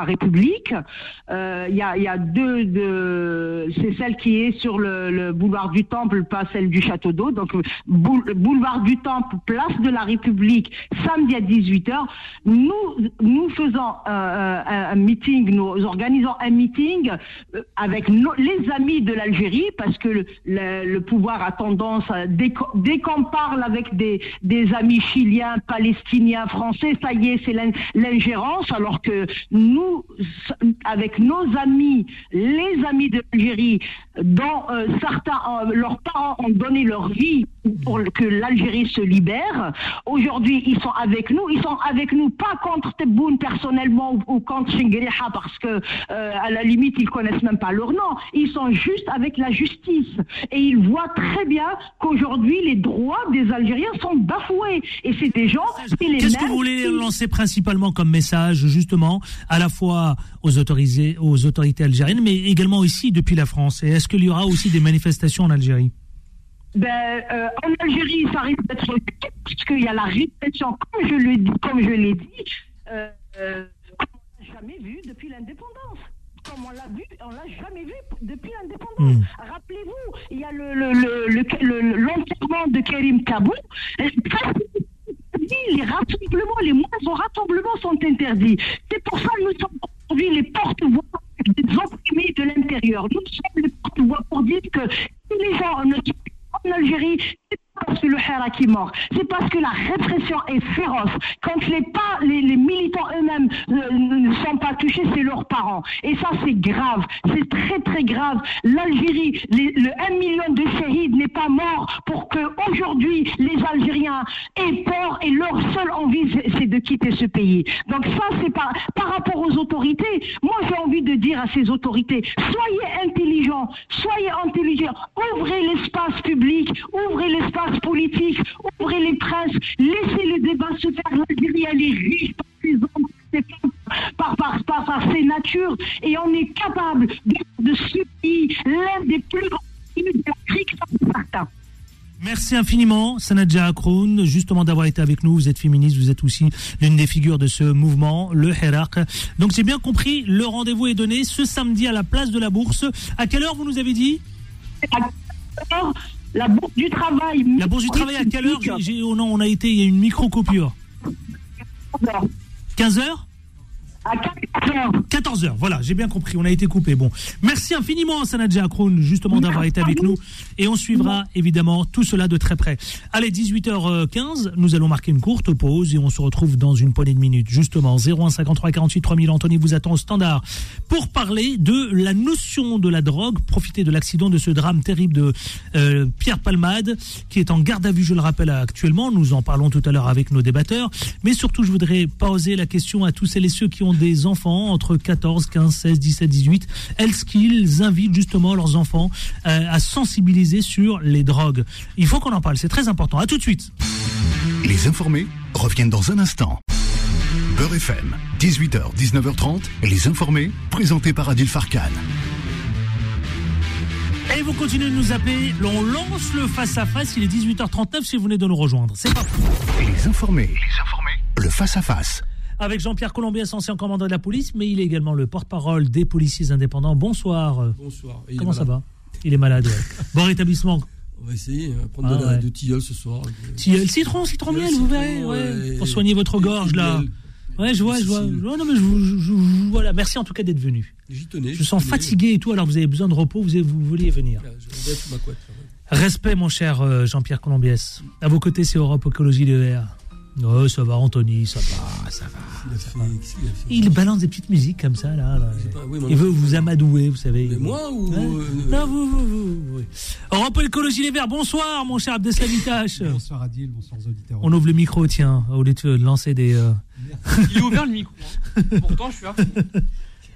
[SPEAKER 5] République. Euh, Il y, a, deux, de, c'est celle qui est sur le, le boulevard du Temple, pas celle du Château d'Eau. Donc, boule- boulevard du Temple, place de la République, samedi à 18h. Nous, nous faisons euh, un, un meeting, nous organisons un meeting euh, avec les amis de l'Algérie, que le, pouvoir a tendance, à, dès, qu'on- parle avec des, amis chiliens, palestiniens, français, ça y est, c'est l'in- l'ingérence, alors que nous, avec nos amis, les amis de l'Algérie, dont euh, certains, euh, leurs parents ont donné leur vie pour que l'Algérie se libère. Aujourd'hui, ils sont avec nous. Ils sont avec nous pas contre Tebboune personnellement ou, ou contre Shingriha parce que euh, à la limite ils connaissent même pas leur nom. Ils sont juste avec la justice et ils voient très bien qu'aujourd'hui les droits des Algériens sont bafoués et c'est des gens. c'est les
[SPEAKER 2] Qu'est-ce que vous voulez
[SPEAKER 5] qui-
[SPEAKER 2] lancer principalement comme message, justement, à la fois aux, autorisés, aux autorités algériennes, mais également ici depuis la France? Et est-ce qu'il y aura aussi des manifestations en Algérie
[SPEAKER 5] Ben, euh, en Algérie, ça risque d'être parce qu'il y a la répression, comme je l'ai dit, comme je l'ai dit, euh, euh, comme on l'a jamais vu depuis l'indépendance. Comme on l'a vu, on l'a jamais vu depuis l'indépendance. Rappelez-vous, il y a le le le le- le- l'enterrement de Karim Kabou. Ça. Les rassemblements, les moindres rassemblements sont interdits. C'est pour ça que nous sommes aujourd'hui les porte-voix des opprimés de l'intérieur. Nous sommes les porte-voix pour dire que si les gens en Algérie, pourquoi c'est le Hera qui est mort C'est parce que la répression est féroce. Quand les, pas, les, militants eux-mêmes ne sont pas touchés, c'est leurs parents. Et ça, c'est grave. C'est très, très grave. L'Algérie, le 1 million de shahids n'est pas mort pour que aujourd'hui les Algériens aient peur et leur seule envie, c'est- de quitter ce pays. Donc ça, c'est par rapport aux autorités. Moi, j'ai envie de dire à ces autorités, soyez intelligents, soyez intelligents, ouvrez l'espace public, ouvrez l'espace politique, ouvrez les presses, laissez le débat se faire. L'Algérie, elle est riche par ses hommes, par ses femmes, par, par, par, par ses natures, et on est capable de, de ce pays, l'un des plus grands pays de l'Afrique.
[SPEAKER 2] Merci infiniment, Sanadja Akroun, justement d'avoir été avec nous. Vous êtes féministe, vous êtes aussi l'une des figures de ce mouvement, le Hirak. Donc j'ai bien compris, le rendez-vous est donné ce samedi à la place de la Bourse. À quelle heure vous nous avez dit?
[SPEAKER 5] Alors, la bourse du travail.
[SPEAKER 2] La Bourse du Travail à quelle heure oh non, on a été, il y a une micro-coupure. 15 heures
[SPEAKER 5] À 4 heures.
[SPEAKER 2] 14 heures, voilà, j'ai bien compris, on a été coupé. Bon, merci infiniment Sanadja Akroun, justement d'avoir été avec nous. Et on suivra évidemment tout cela de très près. Allez, 18h15, nous allons marquer une courte pause et on se retrouve dans une poignée de minutes. Justement, 0153 48 3000, Anthony vous attend au standard pour parler de la notion de la drogue. Profiter de l'accident de ce drame terrible de euh, Pierre Palmade, qui est en garde à vue, je le rappelle actuellement. Nous en parlons tout à l'heure avec nos débatteurs. Mais surtout, je voudrais poser la question à tous celles et ceux qui ont des enfants entre 14, 15, 16, 17, 18. Est-ce qu'ils invitent justement leurs enfants euh, à sensibiliser sur les drogues? Il faut qu'on en parle, c'est très important. À tout de suite.
[SPEAKER 1] Les informés reviennent dans un instant. Beurre FM, 18h, 19h30, les informés, présentés par Adil Farkan.
[SPEAKER 2] Et vous continuez de nous appeler. On lance le face-à-face. Il est 18h39 si vous venez de nous rejoindre. C'est parti.
[SPEAKER 1] Les informés, les informés, le face-à-face.
[SPEAKER 2] Avec Jean-Pierre Colombiès, ancien commandant de la police, mais il est également le porte-parole des policiers indépendants. Bonsoir.
[SPEAKER 4] Bonsoir. Il
[SPEAKER 2] Comment ça va Il est malade. ouais. Bon rétablissement.
[SPEAKER 4] On va essayer, hein, prendre
[SPEAKER 2] Ah
[SPEAKER 4] de, la,
[SPEAKER 2] ouais.
[SPEAKER 4] de tilleul ce soir.
[SPEAKER 2] Tilleul, citron, citron miel, vous verrez. Ouais, pour soigner votre gorge là. Ouais, je vois, je vois. Non, mais je, je- je- voilà. Merci en tout cas d'être venu.
[SPEAKER 4] J'y tenais.
[SPEAKER 2] Je sens fatigué et tout, alors vous avez besoin de repos, vous, vous vouliez venir.
[SPEAKER 4] Je vais ma couette. là, ouais.
[SPEAKER 2] Respect, mon cher euh, Jean-Pierre Colombiès. À vos côtés, c'est Europe Écologie Verts. Oh, ça va, Anthony, ça va, ça va.
[SPEAKER 4] Il fait.
[SPEAKER 2] Balance des petites musiques comme ça, là. là.
[SPEAKER 4] Pas- oui,
[SPEAKER 2] Il veut vous amadouer, vous savez.
[SPEAKER 4] Mais moi ou. Euh,
[SPEAKER 2] Non, vous, vous, vous, oui. Europe Écologie Les Verts, bonsoir, mon cher Abdesamitache.
[SPEAKER 6] Bonsoir Adil, bonsoir aux auditeurs.
[SPEAKER 2] On ouvre le micro, tiens, au lieu de lancer des. euh,
[SPEAKER 3] Il est ouvert le micro. hein. Pourtant, je suis à fond.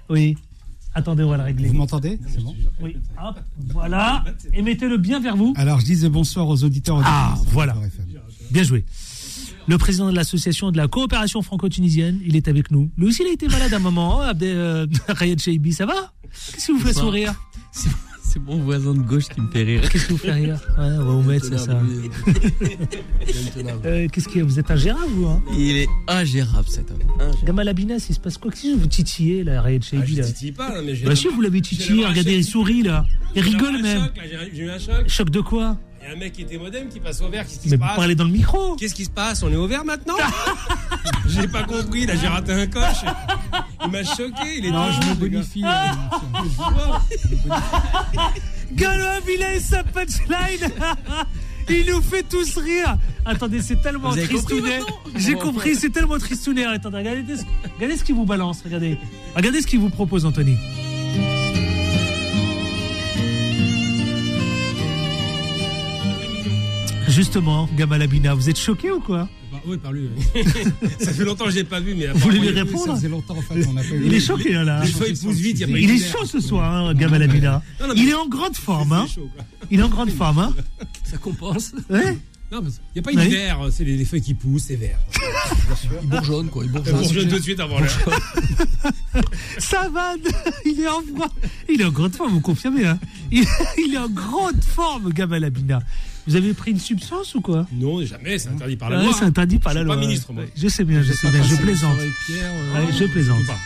[SPEAKER 2] Oui. Attendez, on va le régler.
[SPEAKER 6] Vous m'entendez? C'est bon
[SPEAKER 2] Oui. Hop, voilà. Et mettez-le bien vers vous.
[SPEAKER 6] Alors je disais bonsoir aux auditeurs.
[SPEAKER 2] Ah,
[SPEAKER 6] auditrices de
[SPEAKER 2] voilà. Bien joué. Le président de l'association de la coopération franco-tunisienne, il est avec nous. Lui aussi, il a été malade à un moment. hein, Abdel euh, Cheibi, ça va Qu'est-ce qui vous fait sourire
[SPEAKER 7] C'est mon voisin de gauche qui me fait rire.
[SPEAKER 2] Qu'est-ce qui vous fait rire Ouais, on va vous mettre, c'est ça. Euh, Qu'est-ce a Vous êtes ingérable, vous hein
[SPEAKER 7] Il est ingérable cet homme.
[SPEAKER 2] Gamal Abinas, il se passe quoi Qu'est-ce que vous titillez, là, Rayed
[SPEAKER 8] Ah,
[SPEAKER 2] Cheibi
[SPEAKER 8] je
[SPEAKER 2] là
[SPEAKER 8] titille pas, là, mais.
[SPEAKER 2] Bah si, vous l'avez titillé, regardez, il sourit, là. Il rigole même.
[SPEAKER 8] J'ai eu un choc.
[SPEAKER 2] Choc de quoi
[SPEAKER 8] Il y a un mec qui était modem qui passe au vert. Qu'est-ce qui
[SPEAKER 2] Mais
[SPEAKER 8] se
[SPEAKER 2] vous
[SPEAKER 8] passe
[SPEAKER 2] parlez dans le micro
[SPEAKER 8] Qu'est-ce qui se passe On est au vert maintenant J'ai pas compris, là j'ai raté un coche. Il m'a choqué, il est
[SPEAKER 6] Non, je me bonifie. euh,
[SPEAKER 2] Galo Abinas, sa punchline Il nous fait tous rire Attendez, c'est tellement tristounet. J'ai compris, c'est tellement tristounet. Attendez, regardez, ce- regardez ce qu'il vous balance, regardez. Regardez ce qu'il vous propose, Anthony. Justement, Gamal Abina, vous êtes choqué ou quoi
[SPEAKER 8] Bah, oui, par lui. oui. Ça fait longtemps que je l'ai pas vu, mais.
[SPEAKER 2] Vous voulez lui répondre
[SPEAKER 6] Ça faisait longtemps en fait, on a pas eu.
[SPEAKER 2] Il est choqué là. là.
[SPEAKER 8] Les feuilles poussent vite, il y a pas
[SPEAKER 2] Il est chaud ce soir, hein, Gamal Abina.
[SPEAKER 8] Non, non, mais-
[SPEAKER 2] Il est en grande forme, hein.
[SPEAKER 8] C'est chaud, quoi.
[SPEAKER 2] Il est en grande forme, hein.
[SPEAKER 4] Ça compense.
[SPEAKER 2] Ouais.
[SPEAKER 8] Non, qu'il n'y a pas
[SPEAKER 2] Oui.
[SPEAKER 8] d'hiver, c'est les, les feuilles qui poussent, c'est vert.
[SPEAKER 4] Il bourgeonne, quoi. Il
[SPEAKER 8] On
[SPEAKER 4] bourgeonne.
[SPEAKER 8] bourgeonne tout de suite avant l'heure.
[SPEAKER 2] Ça va, il est en forme. Il est en grande forme, vous confirmez, hein. Il, il est en grande forme, Gamal Abina. Vous avez pris une substance ou quoi
[SPEAKER 8] Non, jamais, c'est interdit par la
[SPEAKER 2] Ouais,
[SPEAKER 8] loi.
[SPEAKER 2] C'est interdit par
[SPEAKER 8] Je
[SPEAKER 2] la
[SPEAKER 8] suis
[SPEAKER 2] loi.
[SPEAKER 8] pas ministre, moi.
[SPEAKER 2] Je sais bien, je sais bien, je plaisante.
[SPEAKER 4] Pierre, euh,
[SPEAKER 2] je plaisante.
[SPEAKER 8] Ou pas.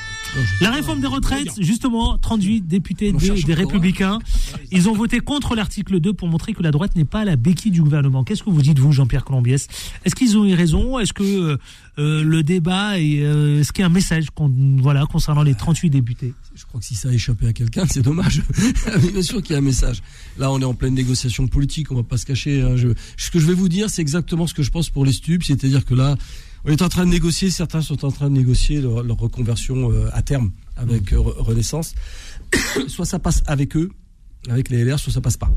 [SPEAKER 2] La réforme des retraites, justement, 38 députés des,
[SPEAKER 4] encore,
[SPEAKER 2] Républicains, ils ont voté contre l'article 2 pour montrer que la droite n'est pas la béquille du gouvernement. Qu'est-ce que vous dites, vous, Jean-Pierre Colombiès Est-ce qu'ils ont eu raison Est-ce que euh, euh, le débat est, euh, est-ce qu'il y a un message voilà, concernant les 38 députés
[SPEAKER 4] Je crois que si ça a échappé à quelqu'un, c'est dommage. Mais bien sûr qu'il y a un message. Là, on est en pleine négociation politique, on va pas se cacher. hein. Je- ce que je vais vous dire, c'est exactement ce que je pense pour les stupes, c'est-à-dire que là, on est en train de négocier, certains sont en train de négocier leur, leur reconversion euh, à terme avec euh, Re- Renaissance. soit ça passe avec eux, avec les LR, soit ça passe pas.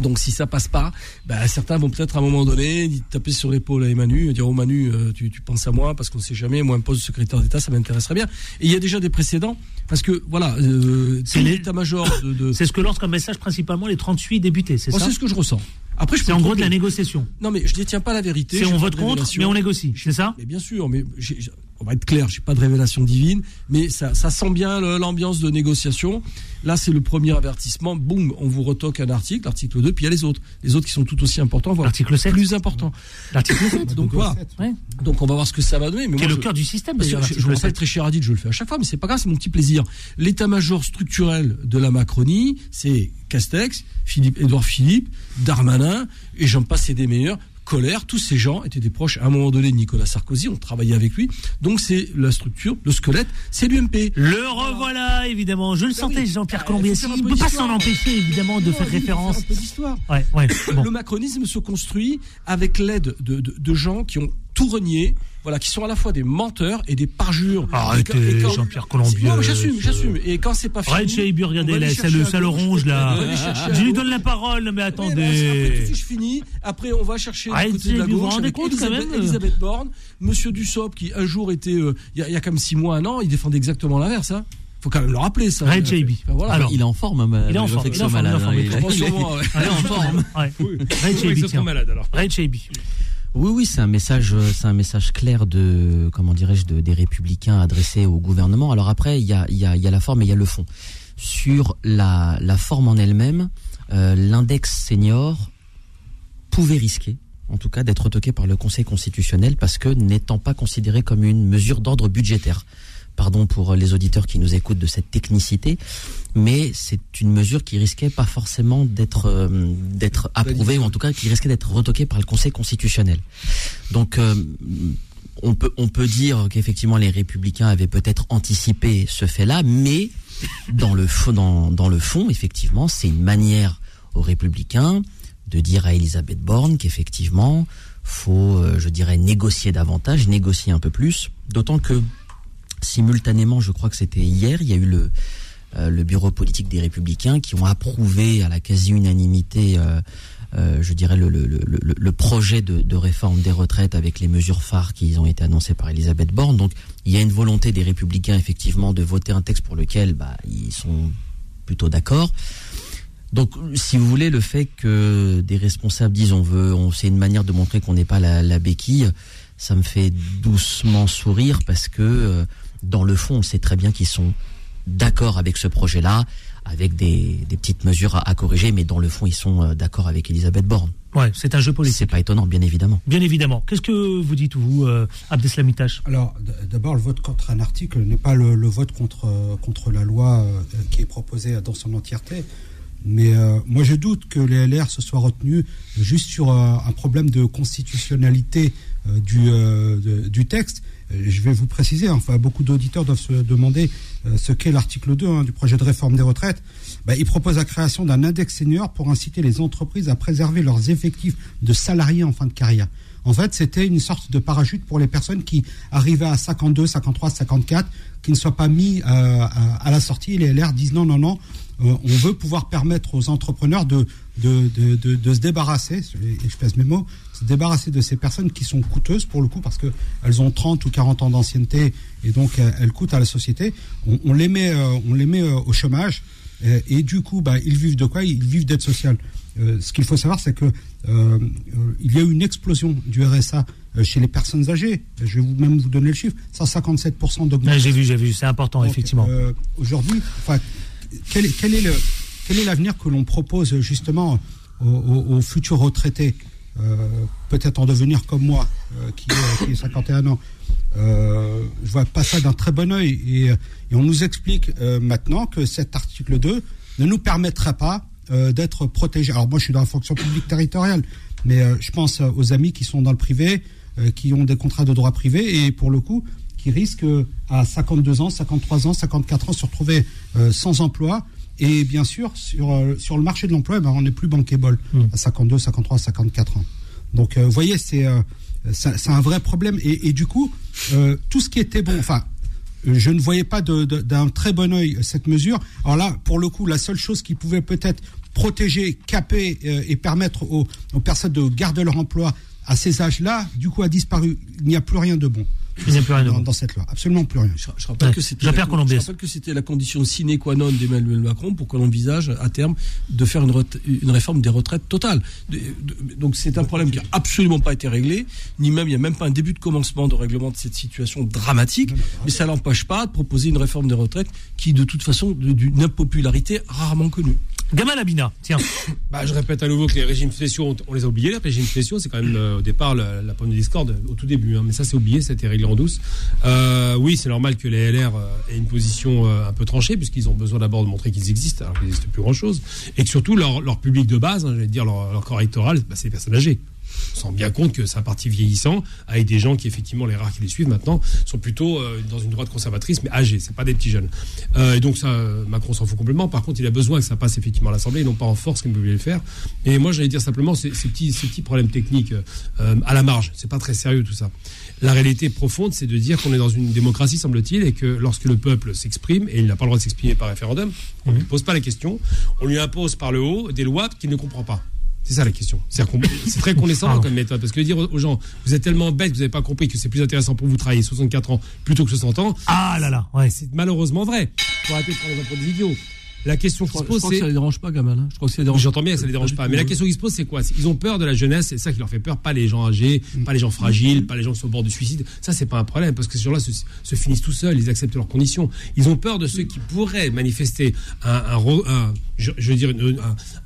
[SPEAKER 4] Donc si ça passe pas, bah, certains vont peut-être à un moment donné taper sur l'épaule à Emmanuel, dire oh Manu, euh, tu, tu penses à moi parce qu'on sait jamais, moi un poste de secrétaire d'État, ça m'intéresserait bien. Et il y a déjà des précédents parce que voilà, euh,
[SPEAKER 2] C'est
[SPEAKER 4] l'état-major de, de-
[SPEAKER 2] C'est ce que lancent comme message principalement les 38 députés, c'est
[SPEAKER 4] Moi,
[SPEAKER 2] ça
[SPEAKER 4] c'est ce que je ressens. Après,
[SPEAKER 2] C'est en gros de la négociation.
[SPEAKER 4] Non, mais je détiens pas la vérité.
[SPEAKER 2] C'est on vote contre, mais on négocie, c'est ça
[SPEAKER 4] Mais bien sûr, mais on va être clair, j'ai pas de révélation divine, mais ça, ça sent bien l'ambiance de négociation. Là, c'est le premier avertissement. Boum, on vous retoque un article, l'article 2, puis il y a les autres. Les autres qui sont tout aussi importants, voire
[SPEAKER 2] L'article 7.
[SPEAKER 4] plus importants.
[SPEAKER 2] L'article 7.
[SPEAKER 4] Donc voilà.
[SPEAKER 2] Ouais.
[SPEAKER 4] Donc on va voir ce que ça va donner. Mais moi,
[SPEAKER 2] le
[SPEAKER 4] je-
[SPEAKER 2] cœur du système,
[SPEAKER 4] Parce que
[SPEAKER 2] d'ailleurs,
[SPEAKER 4] je, je
[SPEAKER 2] l'article
[SPEAKER 4] le rappelle
[SPEAKER 2] 7.
[SPEAKER 4] très cher Adil, je le fais à chaque fois, mais c'est pas grave, c'est mon petit plaisir. L'état-major structurel de la Macronie, c'est Castex, Philippe, Édouard Philippe, Darmanin, et j'en passe et des meilleurs. Colère, tous ces gens étaient des proches à un moment donné de Nicolas Sarkozy, on travaillait avec lui. Donc c'est la structure, le squelette, c'est l'UMP.
[SPEAKER 2] Le revoilà, évidemment. Je le sentais,
[SPEAKER 4] oui.
[SPEAKER 2] Jean-Pierre
[SPEAKER 4] Ah,
[SPEAKER 2] Colombier.
[SPEAKER 4] il un
[SPEAKER 2] Il ne peut pas s'en empêcher, évidemment, de
[SPEAKER 4] Non,
[SPEAKER 2] faire
[SPEAKER 4] oui,
[SPEAKER 2] référence.
[SPEAKER 4] un peu d'histoire.
[SPEAKER 2] Ouais, ouais. Bon.
[SPEAKER 4] Le macronisme se construit avec l'aide de, de- de gens qui ont tout renié, voilà, qui sont à la fois des menteurs et des parjures.
[SPEAKER 2] Arrêtez, Jean-Pierre Colombier.
[SPEAKER 4] Non, j'assume, j'assume. Et quand c'est pas fini.
[SPEAKER 2] Ibu,
[SPEAKER 4] on
[SPEAKER 2] regardez, là,
[SPEAKER 4] chercher
[SPEAKER 2] le,
[SPEAKER 4] à
[SPEAKER 2] ça le
[SPEAKER 4] gauche.
[SPEAKER 2] ronge,
[SPEAKER 4] On va
[SPEAKER 2] là. Je lui donne la parole, mais
[SPEAKER 4] après, tout
[SPEAKER 2] attendez.
[SPEAKER 4] suite, je finis. Après, on va chercher du côté de la
[SPEAKER 2] vous vous
[SPEAKER 4] gauche
[SPEAKER 2] rendez
[SPEAKER 4] avec
[SPEAKER 2] compte, quand
[SPEAKER 4] Elisabeth,
[SPEAKER 2] même
[SPEAKER 4] Elisabeth Borne, Monsieur Dussopt, qui un jour était, euh, il y, a- il y a comme six mois, un an, il défendait exactement l'inverse. Hein. Faut quand même le rappeler, ça.
[SPEAKER 2] Arrête, JB.
[SPEAKER 4] Enfin, voilà.
[SPEAKER 2] Alors,
[SPEAKER 7] Il est en forme, hein, ma-
[SPEAKER 2] Il est en forme, il est en forme, il est en forme,
[SPEAKER 7] hein.
[SPEAKER 2] Red JB. Red JB.
[SPEAKER 7] Oui, oui, c'est un message, euh, c'est un message clair de, comment dirais-je, de, des républicains adressés au gouvernement. Alors après, il y a, il y a, il y a la forme et il y a le fond. Sur la, forme en elle-même, euh, l'index senior pouvait risquer, en tout cas, d'être retoqué par le Conseil constitutionnel parce que n'étant pas considéré comme une mesure d'ordre budgétaire. Pardon pour les auditeurs qui nous écoutent de cette technicité, mais c'est une mesure qui risquait pas forcément d'être euh, d'être approuvée ou en tout cas qui risquait d'être retoquée par le Conseil constitutionnel. Donc euh, on peut on peut dire qu'effectivement les républicains avaient peut-être anticipé ce fait-là, mais dans le fond dans, dans le fond effectivement c'est une manière aux républicains de dire à Elisabeth Borne qu'effectivement faut euh, je dirais négocier davantage, négocier un peu plus, d'autant que simultanément, je crois que c'était hier, il y a eu le, euh, bureau politique des Républicains qui ont approuvé à la quasi-unanimité, euh, euh, je dirais, le, projet de, réforme des retraites avec les mesures phares qui ont été annoncées par Elisabeth Borne. Donc, il y a une volonté des Républicains, effectivement, de voter un texte pour lequel bah, ils sont plutôt d'accord. Donc, si vous voulez, le fait que des responsables disent on veut, c'est une manière de montrer qu'on n'est pas la, béquille, ça me fait doucement sourire parce que dans le fond, on sait très bien qu'ils sont d'accord avec ce projet-là, avec des, des petites mesures à, à corriger, mais dans le fond, ils sont euh, d'accord avec Elisabeth Borne.
[SPEAKER 2] Ouais, c'est un jeu
[SPEAKER 7] C'est
[SPEAKER 2] politique.
[SPEAKER 7] pas étonnant, bien évidemment.
[SPEAKER 2] Bien évidemment. Qu'est-ce que vous dites, vous, euh, Abdeslamitash
[SPEAKER 6] Alors, d'abord, le vote contre un article n'est pas le, le vote contre, euh, contre la loi euh, qui est proposée dans son entièreté. Mais euh, moi, je doute que les LR se soient retenus juste sur euh, un problème de constitutionnalité euh, du, euh, de- du texte. Euh, Je vais vous préciser, enfin, beaucoup d'auditeurs doivent se demander euh, ce qu'est l'article 2 hein, du projet de réforme des retraites. Bah, il propose la création d'un index senior pour inciter les entreprises à préserver leurs effectifs de salariés en fin de carrière. En fait, c'était une sorte de parachute pour les personnes qui arrivaient à 52, 53, 54, qui ne soient pas mis euh, à, à la sortie. Les LR disent non, non, non, euh, on veut pouvoir permettre aux entrepreneurs de, se débarrasser, et je pèse mes mots, se débarrasser de ces personnes qui sont coûteuses pour le coup, parce qu'elles ont 30 ou 40 ans d'ancienneté, et donc euh, elles coûtent à la société. On, les met, euh, on les met euh, au chômage, euh, et du coup, bah, ils vivent de quoi? Ils vivent d'aide sociale. Euh, ce qu'il faut savoir, c'est que euh, euh, il y a eu une explosion du RSA euh, chez les personnes âgées. Je vais vous, même vous donner le chiffre 157% d'augmentation.
[SPEAKER 2] J'ai vu, j'ai vu, c'est important,
[SPEAKER 6] Donc,
[SPEAKER 2] effectivement.
[SPEAKER 6] euh, Aujourd'hui, enfin, quel, est- quel est le quel est l'avenir que l'on propose justement aux, aux- aux futurs retraités, euh, peut-être en devenir comme moi, euh, qui, est- qui est 51 ans? Euh, Je vois pas ça d'un très bon œil. Et, et on nous explique euh, maintenant que cet article 2 ne nous permettrait pas euh, d'être protégés. Alors moi, je suis dans la fonction publique territoriale, mais euh, je pense euh, aux amis qui sont dans le privé, euh, qui ont des contrats de droit privé et pour le coup, qui risquent à 52 ans, 53 ans, 54 ans se retrouver sans emploi. Et bien sûr, sur, sur le marché de l'emploi, eh ben, on n'est plus bankable
[SPEAKER 2] Hmm.
[SPEAKER 6] à 52, 53, 54 ans. Donc, vous voyez, c'est un vrai problème. Et, et du coup, tout ce qui était bon, enfin, je ne voyais pas d'un très bon œil cette mesure. Alors là, pour le coup, la seule chose qui pouvait peut-être protéger, caper euh, et permettre aux, aux personnes de garder leur emploi à ces âges-là, du coup, a disparu. Il n'y a plus rien de bon.
[SPEAKER 2] Il n'y a plus rien
[SPEAKER 6] dans, cette loi. Absolument plus rien.
[SPEAKER 4] Je, je rappelle
[SPEAKER 2] Ouais.
[SPEAKER 4] que c'était la,
[SPEAKER 2] Colombier.
[SPEAKER 4] je rappelle que c'était la condition sine qua non d'Emmanuel Macron pour que l'on envisage à terme de faire une, réforme des retraites totale. De- de- donc c'est un problème qui n'a absolument pas été réglé, ni même il n'y a même pas un début de commencement de règlement de cette situation dramatique. Mais ça n'empêche pas de proposer une réforme des retraites qui de toute façon d'une impopularité rarement connue.
[SPEAKER 2] Gamal Abina, tiens.
[SPEAKER 8] Bah, je répète à nouveau que les régimes spéciaux, on, on les a oubliés. Les régimes spéciaux, c'est quand même euh, au départ la, la pomme de discorde au tout début. hein. mais ça, c'est oublié, ça a été réglé douce. Euh, oui, c'est normal que les LR euh, aient une position euh, un peu tranchée, puisqu'ils ont besoin d'abord de montrer qu'ils existent, alors qu'il n'existe plus grand-chose. Et que surtout, leur, public de base, hein, j'allais dire leur, leur corps électoral, bah, c'est les personnes âgées. On se rend bien compte que c'est un parti vieillissant, avec des gens qui, effectivement, les rares qui les suivent maintenant, sont plutôt euh, dans une droite conservatrice, mais âgés, c'est pas des petits jeunes. Euh, et donc, ça, Macron s'en fout complètement. Par contre, il a besoin que ça passe effectivement à l'Assemblée, et non pas en force comme il voulait le faire. Et moi, j'allais dire simplement, ces, ces petits, ces petits problèmes techniques euh, à la marge, c'est pas très sérieux tout ça. La réalité profonde, c'est de dire qu'on est dans une démocratie, semble-t-il, et que lorsque le peuple s'exprime, et il n'a pas le droit de s'exprimer par référendum, on ne lui pose pas la question, on lui impose par le haut des lois qu'il ne comprend pas. C'est ça la question. C'est très condescendant comme méthode, parce que dire aux gens, vous êtes tellement bêtes, vous n'avez pas compris que c'est plus intéressant pour vous travailler 64 ans plutôt que 60 ans,
[SPEAKER 2] Ah là là, ouais.
[SPEAKER 8] c'est malheureusement vrai. Faut arrêter de prendre les gens pour des idiots. La question
[SPEAKER 4] Je
[SPEAKER 8] qui se
[SPEAKER 4] crois, je
[SPEAKER 8] pose,
[SPEAKER 4] crois que
[SPEAKER 8] c'est
[SPEAKER 4] ça les dérange pas, Gamal. hein. Je crois que ça les dérange.
[SPEAKER 8] J'entends bien ça les dérange pas. Mais la question qui se pose, c'est quoi? Ils ont peur de la jeunesse, c'est ça qui leur fait peur, pas les gens âgés, pas les gens fragiles, pas les gens qui sont au bord du suicide. Ça, c'est pas un problème, parce que ces gens-là se, se finissent tout seuls, ils acceptent leurs conditions. Ils ont peur de ceux qui pourraient manifester un, un, re- un- je, je veux dire,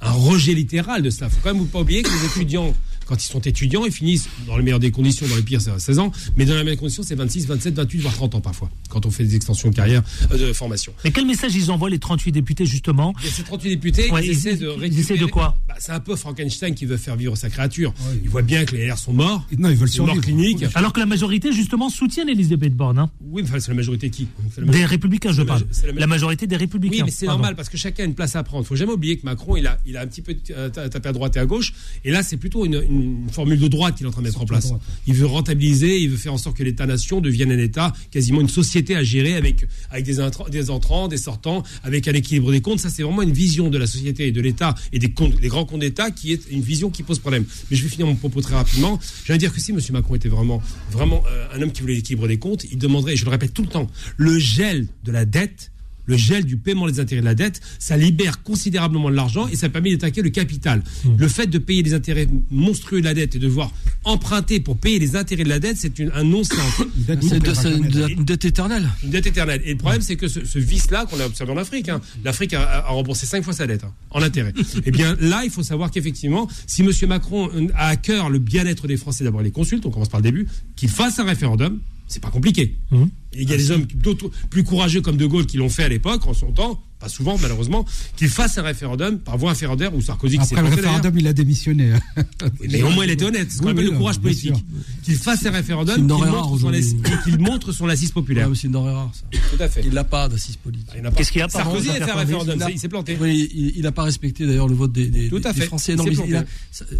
[SPEAKER 8] un rejet littéral de cela. Faut quand même pas oublier que les étudiants, quand ils sont étudiants, ils finissent dans le meilleur des conditions, dans le pire, c'est à 16 ans, mais dans la meilleure condition, c'est 26, 27, 28, voire 30 ans parfois, quand on fait des extensions de carrière, euh, de formation.
[SPEAKER 2] Mais quel message ils envoient, les 38 députés, justement
[SPEAKER 8] y a ces 38 députés,
[SPEAKER 2] Ouais,
[SPEAKER 8] ils,
[SPEAKER 2] ils-
[SPEAKER 8] essaient de
[SPEAKER 2] ils
[SPEAKER 8] récupérer-
[SPEAKER 2] essaient de quoi
[SPEAKER 8] Bah, C'est un peu Frankenstein qui veut faire vivre sa créature.
[SPEAKER 6] Ouais,
[SPEAKER 8] il voit bien que les LR sont morts.
[SPEAKER 6] Non, ils veulent
[SPEAKER 8] Ils
[SPEAKER 6] survivre.
[SPEAKER 8] cliniques.
[SPEAKER 2] Alors que la majorité, justement, soutient Elisabeth Borne. Hein.
[SPEAKER 8] Oui, mais enfin, c'est la majorité qui?
[SPEAKER 2] Des républicains, je
[SPEAKER 8] la
[SPEAKER 2] parle.
[SPEAKER 8] la
[SPEAKER 2] La majorité des républicains.
[SPEAKER 8] Oui, mais c'est normal parce que chacun a une place à prendre. Il faut jamais oublier que Macron, il a, il a un petit peu euh, ta- tapé à droite et à gauche. Et là, c'est plutôt une, une formule de droite qu'il est en train de mettre en place. Il veut rentabiliser, il veut faire en sorte que l'État-nation devienne un État, quasiment une société à gérer avec, avec des, intrants- des entrants, des sortants, avec un équilibre des comptes. Ça, c'est vraiment une vision de la société et de l'État et des, comptes, des grands comptes d'État qui est une vision qui pose problème. Mais je vais finir mon propos très rapidement. Je vais dire que si M. Macron était vraiment, vraiment euh, un homme qui voulait l'équilibre des comptes, il demanderait, et je le répète tout le temps, le gel de la dette le gel du paiement des intérêts de la dette, ça libère considérablement de l'argent et ça permet d'attaquer le capital. Le fait de payer des intérêts monstrueux de la dette et de devoir emprunter pour payer les intérêts de la dette, c'est une- un non-sens.
[SPEAKER 6] Une dette
[SPEAKER 4] C'est une, éternelle.
[SPEAKER 8] Une dette éternelle. Et le problème, c'est que ce, ce vice-là qu'on a observé en Afrique, hein, l'Afrique a, a remboursé cinq fois sa dette hein, en intérêt. Eh bien, là, il faut savoir qu'effectivement, si M. Macron a à cœur le bien-être des Français, d'abord les consulte, on commence par le début, qu'il fasse un référendum, c'est pas compliqué. Et il y a des hommes d'autres- plus courageux comme De Gaulle qui l'ont fait à l'époque, en son temps, pas souvent malheureusement, qu'il fasse un référendum par voie inférendaire ou Sarkozy qui s'est
[SPEAKER 6] Après le
[SPEAKER 8] pas
[SPEAKER 6] référendum, il a démissionné.
[SPEAKER 8] Mais au moins, il était honnête. C'est ce qu'on
[SPEAKER 6] Oui,
[SPEAKER 8] appelle
[SPEAKER 6] oui,
[SPEAKER 8] le courage politique. Qu'il fasse un référendum, qu'il montre,
[SPEAKER 4] rare
[SPEAKER 8] son montre son assise populaire.
[SPEAKER 4] Ouais, mais c'est une denrée rare, ça.
[SPEAKER 8] Tout à fait.
[SPEAKER 4] Il n'a pas d'assise politique.
[SPEAKER 8] Il n'a pas-
[SPEAKER 2] Qu'est-ce qu'il a, pardon,
[SPEAKER 8] Sarkozy a fait un référendum, il s'est planté.
[SPEAKER 4] Oui, il n'a pas respecté d'ailleurs le vote des, des-
[SPEAKER 8] Tout à
[SPEAKER 4] des
[SPEAKER 8] fait.
[SPEAKER 4] Français. Non, mais il a-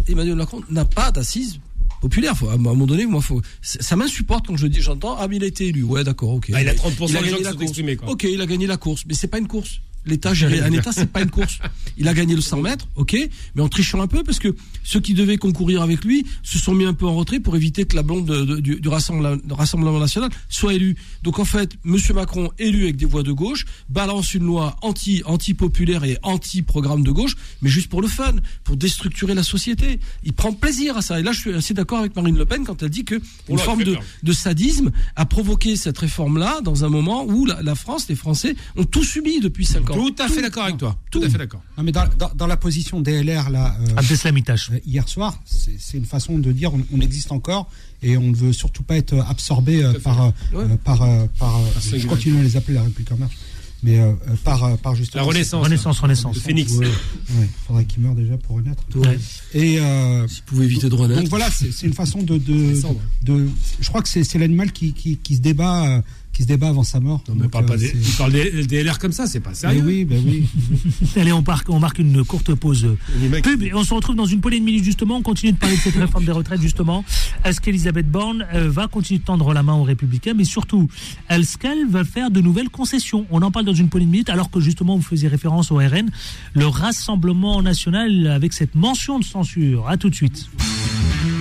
[SPEAKER 4] Emmanuel Macron n'a pas d'assises populaires. Faut, à un moment donné, moi, faut, ça m'insupporte quand je dis, j'entends, ah, mais il a été élu. Ouais, d'accord, ok.
[SPEAKER 8] Ah, il a 30% des gens
[SPEAKER 4] gagné
[SPEAKER 8] qui
[SPEAKER 4] la
[SPEAKER 8] sont exprimés, quoi.
[SPEAKER 4] Ok, il a gagné la course, mais c'est pas une course. L'État gérer un État, c'est pas une course. Il a gagné le 100 mètres, ok, mais en trichant un peu parce que ceux qui devaient concourir avec lui se sont mis un peu en retrait pour éviter que la blonde de- de- du, du Rassemblement, du Rassemblement national soit élue. Donc en fait, Monsieur Macron élu avec des voix de gauche balance une loi anti anti populaire et anti programme de gauche, mais juste pour le fun, pour déstructurer la société. Il prend plaisir à ça. Et là, je suis assez d'accord avec Marine Le Pen quand elle dit que une forme de, sadisme a provoqué cette réforme-là dans un moment où la, la France, les Français ont tout subi depuis 5
[SPEAKER 8] Tout à fait d'accord avec toi. Tout à fait d'accord.
[SPEAKER 6] Non, mais dans, dans- dans la position DLR, là, euh,
[SPEAKER 2] Abdeslam Itache.
[SPEAKER 6] euh, hier soir, c'est c'est une façon de dire on, on existe encore et on ne veut surtout pas être absorbé euh, par, euh,
[SPEAKER 4] Ouais.
[SPEAKER 6] euh, par, euh, par, euh, je continue à les appeler la République en marche, mais par, euh, par justement.
[SPEAKER 8] La Renaissance.
[SPEAKER 2] Renaissance, Renaissance.
[SPEAKER 8] Le Phénix.
[SPEAKER 6] Ouais, ouais, faudrait qu'il meure déjà pour renaître.
[SPEAKER 2] Ouais.
[SPEAKER 6] Et euh,
[SPEAKER 4] S'il pouvait éviter de renaître.
[SPEAKER 6] donc voilà, c'est c'est une façon de, de,
[SPEAKER 8] Descendre.
[SPEAKER 6] de- je crois que c'est c'est l'animal qui, qui, qui se débat, euh, qui se débat avant sa mort.
[SPEAKER 8] Non, mais
[SPEAKER 6] Donc,
[SPEAKER 8] parle pas
[SPEAKER 6] euh,
[SPEAKER 8] des, il parle des, des LR comme ça, c'est pas
[SPEAKER 6] Mais
[SPEAKER 8] sérieux.
[SPEAKER 6] oui, ben oui.
[SPEAKER 2] Allez, on, marque, on marque une courte pause
[SPEAKER 8] mecs-
[SPEAKER 2] pub et on se retrouve dans une poignée de minutes justement. On continue de parler de cette réforme des retraites justement. Est-ce qu'Elisabeth Borne euh, va continuer de tendre la main aux Républicains, mais surtout, est-ce qu'elle va faire de nouvelles concessions? On en parle dans une poignée de minutes, alors que justement vous faisiez référence au RN, le Rassemblement national avec cette mention de censure. À tout de suite.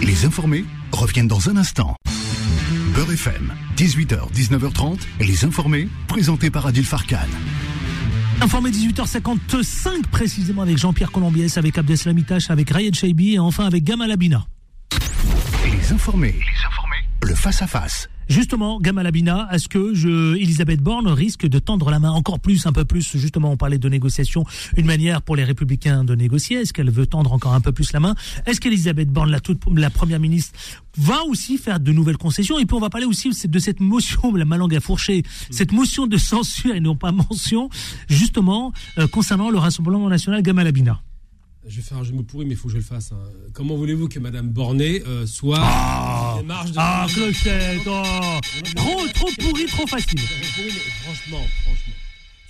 [SPEAKER 1] Les informés reviennent dans un instant. Beurre FM, 18h, 19h30, les informés, présentés par Adil Farkan.
[SPEAKER 2] Informé 18h55 précisément avec Jean-Pierre Colombiès, avec Abdeslam Itache, avec Rayed Shaibi et enfin avec Gamal Abina.
[SPEAKER 1] Les informés, les informés, le face-à-face.
[SPEAKER 2] Justement, Gamal Abina, est-ce que je, Elisabeth Borne risque de tendre la main encore plus, un peu plus? Justement, on parlait de négociation, une manière pour les Républicains de négocier. Est-ce qu'elle veut tendre encore un peu plus la main? Est-ce qu'Elisabeth Borne, la, toute, la première ministre, va aussi faire de nouvelles concessions? Et puis, on va parler aussi de cette motion, la malangue à fourcher, cette motion de censure et non pas mention, justement, euh, concernant le Rassemblement national Gamal Abina.
[SPEAKER 8] Je vais faire un jeu de mots pourri, mais il faut que je le fasse. hein. Comment voulez-vous que Madame Bornet euh, soit
[SPEAKER 2] Ah,
[SPEAKER 8] de...
[SPEAKER 2] ah, Clochette, oh. Trop, trop pourri, trop facile.
[SPEAKER 8] Oui, mais franchement, franchement.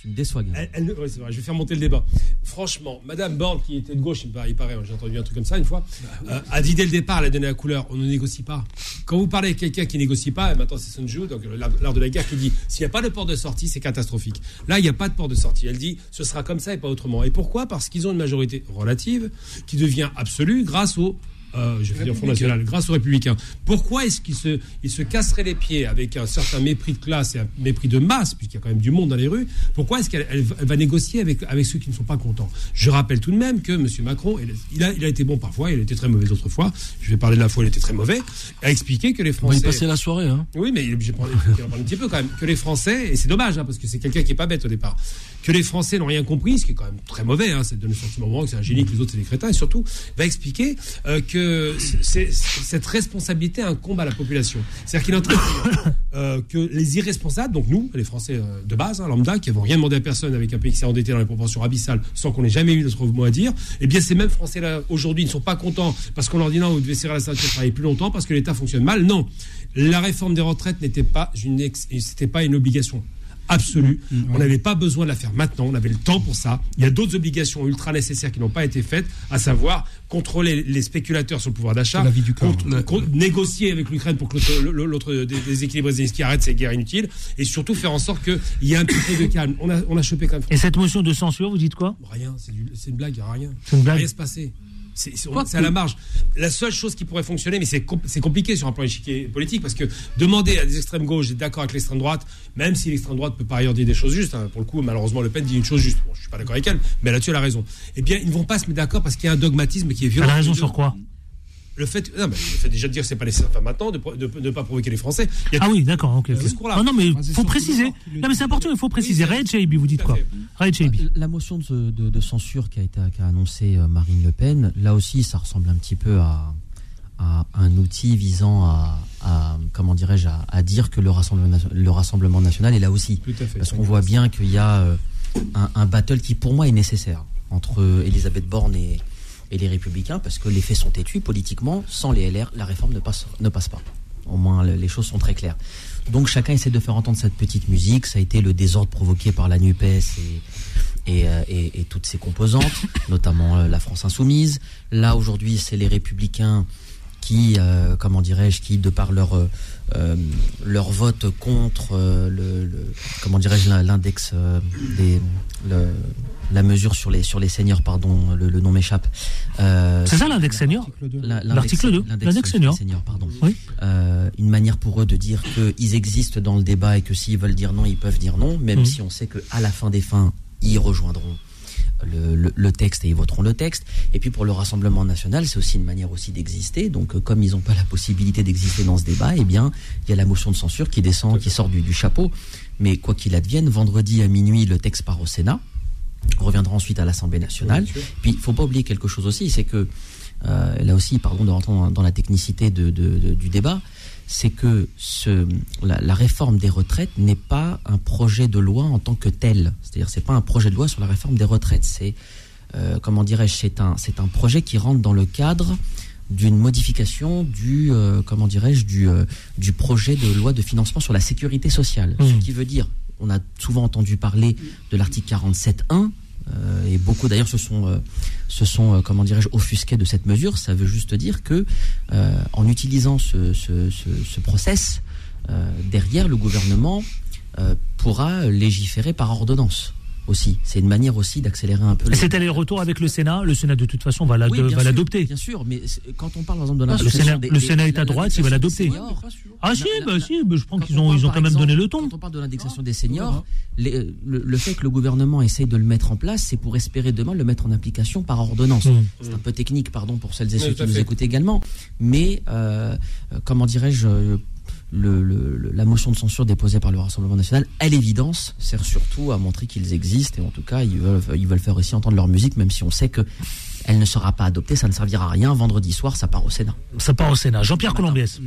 [SPEAKER 7] Tu me déçois, Gaël.
[SPEAKER 8] Elle- elle ouais, c'est vrai, je vais faire monter le débat. Franchement, Madame Borne, qui était de gauche, il paraît, j'ai entendu un truc comme ça une fois, euh, a dit dès le départ, elle a donné la couleur, on ne négocie pas. Quand vous parlez avec quelqu'un qui négocie pas, et maintenant c'est Sun Tzu, donc euh, l'art l'art de la guerre, qui dit s'il n'y a pas de port de sortie, c'est catastrophique. Là, il n'y a pas de port de sortie. Elle dit ce sera comme ça et pas autrement. Et pourquoi? Parce qu'ils ont une majorité relative qui devient absolue grâce au euh, je vais dire Front National, grâce aux Républicains. Pourquoi est-ce qu'ils se, ils se casseraient les pieds avec un certain mépris de classe et un mépris de masse, puisqu'il y a quand même du monde dans les rues? Pourquoi est-ce qu'elle elle- elle va négocier avec, avec ceux qui ne sont pas contents? Je rappelle tout de même que M. Macron, il- a, il a été bon parfois, il a été très mauvais d'autres fois. Je vais parler de la fois où il était très mauvais, a expliqué que les
[SPEAKER 4] On va y
[SPEAKER 8] Français.
[SPEAKER 4] passer la soirée. Hein.
[SPEAKER 8] Oui, mais il est obligé de prendre, il en parle un petit peu quand même. Que les Français, et c'est dommage, hein, parce que c'est quelqu'un qui est pas bête au départ, que les Français n'ont rien compris, ce qui est quand même très mauvais, hein, c'est de donner le sentiment que c'est un génie, que les autres c'est des crétins, et surtout, va expliquer euh, que cette responsabilité incombe à la population. C'est-à-dire qu'il est en train euh, que les irresponsables, donc nous, les Français euh, de base, hein, lambda, qui n'avons rien demandé à personne avec un pays qui s'est endetté dans les proportions abyssales sans qu'on ait jamais eu notre mot à dire, eh bien ces mêmes Français-là, aujourd'hui, ne sont pas contents parce qu'on leur dit non, vous devez serrer la ceinture, travailler plus longtemps parce que l'État fonctionne mal. Non, la réforme des retraites n'était pas c'était pas une obligation absolue. On n'avait pas besoin de la faire maintenant, on avait le temps pour ça. Il y a d'autres obligations ultra nécessaires qui n'ont pas été faites, à savoir contrôler les spéculateurs sur le pouvoir d'achat,
[SPEAKER 6] C'est la vie du corps.
[SPEAKER 8] contre- contre- négocier avec l'Ukraine pour que l'autre- l'autre dé- déséquilibre qui arrête ces guerres inutiles, et surtout faire en sorte qu'il y ait un petit peu de calme. On a, on a chopé quand même.
[SPEAKER 2] Et cette motion de censure, vous dites quoi?
[SPEAKER 8] Rien, c'est une blague, il n'y a rien.
[SPEAKER 2] C'est une blague.
[SPEAKER 8] Rien se passer. C'est à la marge. La seule chose qui pourrait fonctionner, mais c'est com- c'est compliqué sur un plan échiquier politique, parce que demander à des extrêmes gauches d'être d'accord avec l'extrême droite, même si l'extrême droite peut par ailleurs dire des choses justes, hein, pour le coup, malheureusement, Le Pen dit une chose juste. Bon, je suis pas d'accord avec elle, mais là-dessus, elle a raison. Eh bien, ils ne vont pas se mettre d'accord parce qu'il y a un dogmatisme qui est violent.
[SPEAKER 2] Elle a raison sur quoi?
[SPEAKER 8] Le fait, non, mais le fait déjà de dire que c'est pas nécessaire enfin, maintenant, de ne pas provoquer les Français. Il y a
[SPEAKER 2] Ah oui, d'accord, ok.
[SPEAKER 8] Ce discours-là.
[SPEAKER 2] Non, non, mais
[SPEAKER 6] Ah, c'est
[SPEAKER 2] faut préciser. Non, mais c'est important, il faut préciser. Raed Chaibi, vous dites quoi. Raed Chaibi.
[SPEAKER 7] La motion de, de- de censure qui a été qui a annoncé euh, Marine Le Pen, là aussi, ça ressemble un petit peu à, à un outil visant à, à, comment dirais-je, à, à dire que le rassemblement, le rassemblement national est là aussi.
[SPEAKER 8] Tout à fait.
[SPEAKER 7] Parce qu'on voit bien qu'il y a euh, un, un battle qui, pour moi, est nécessaire entre Elisabeth Borne et, et les Républicains, parce que les faits sont têtus politiquement. Sans les LR, la réforme ne passe, ne passe pas. Au moins, le- les choses sont très claires. Donc, chacun essaie de faire entendre cette petite musique. Ça a été le désordre provoqué par la NUPES et, et, euh, et- et toutes ses composantes, notamment euh, la France insoumise. Là, aujourd'hui, c'est les Républicains qui, euh, comment dirais-je, qui, de par leur, euh, leur vote contre euh, le, le- comment dirais-je, l'in- l'index des, le- la mesure sur les, sur les seniors, pardon, le, le nom m'échappe. Euh,
[SPEAKER 2] C'est ça l'index senior L'article 2, l'index
[SPEAKER 7] les
[SPEAKER 2] senior.
[SPEAKER 7] pardon.
[SPEAKER 2] Oui.
[SPEAKER 7] Euh, une manière pour eux de dire qu'ils existent dans le débat et que s'ils veulent dire non, ils peuvent dire non, même
[SPEAKER 2] Mhm.
[SPEAKER 7] si on sait qu'à la fin des fins, ils rejoindront le, le- le texte et ils voteront le texte. Et puis pour le Rassemblement national, c'est aussi une manière aussi d'exister. Donc euh, comme ils n'ont pas la possibilité d'exister dans ce débat, eh bien, il y a la motion de censure qui descend, qui sort du, du chapeau. Mais quoi qu'il advienne, vendredi à minuit, le texte part au Sénat. Reviendra ensuite à l'Assemblée nationale. Puis il faut pas oublier quelque chose aussi, c'est que euh, là aussi, pardon de rentrer dans, la technicité de, de- de- du débat, c'est que ce, la, la réforme des retraites n'est pas un projet de loi en tant que tel. C'est-à-dire, c'est pas un projet de loi sur la réforme des retraites. C'est, euh, comment dirais-je, c'est un, c'est un projet qui rentre dans le cadre d'une modification du, euh, comment dirais-je, du, du projet de loi de financement sur la sécurité sociale.
[SPEAKER 2] Mmh.
[SPEAKER 7] Ce qui veut dire, on a souvent entendu parler de l'article 47.1, euh, et beaucoup d'ailleurs se sont, euh, se sont euh, comment dirais-je, offusqués de cette mesure. Ça veut juste dire que, en utilisant ce, ce, ce, ce process, derrière le gouvernement pourra légiférer par ordonnance aussi. C'est une manière aussi d'accélérer un peu. le-
[SPEAKER 2] C'est aller-retour avec le Sénat. Le Sénat, de toute façon, va la-
[SPEAKER 7] Oui, bien
[SPEAKER 2] l'adopter.
[SPEAKER 7] Bien sûr, mais quand on parle par exemple de
[SPEAKER 2] le
[SPEAKER 7] l'indexation
[SPEAKER 2] Sénat-
[SPEAKER 7] des-
[SPEAKER 2] le
[SPEAKER 7] des-
[SPEAKER 2] Sénat est
[SPEAKER 7] la-
[SPEAKER 2] à droite, il va l'adopter. Ah si,
[SPEAKER 7] la-
[SPEAKER 2] bah
[SPEAKER 7] la-
[SPEAKER 2] si, bah, je pense
[SPEAKER 7] quand
[SPEAKER 2] qu'ils
[SPEAKER 7] on
[SPEAKER 2] ont, ils quand même donné le ton.
[SPEAKER 7] Quand on parle de l'indexation des seniors, les- le, le fait que le gouvernement essaye de le mettre en place, c'est pour espérer demain le mettre en application par ordonnance.
[SPEAKER 2] Mmh.
[SPEAKER 7] C'est un peu technique, pardon pour celles et ceux qui nous écoutent également, mais euh, euh, comment dirais-je euh, le- le- le- la motion de censure déposée par le Rassemblement national, à l'évidence, sert surtout à montrer qu'ils existent et en tout cas, ils veulent, ils veulent faire aussi entendre leur musique, même si on sait que elle ne sera pas adoptée, ça ne servira à rien. Vendredi soir, ça part au Sénat.
[SPEAKER 2] Ça part au Sénat. Jean-Pierre Colombiès.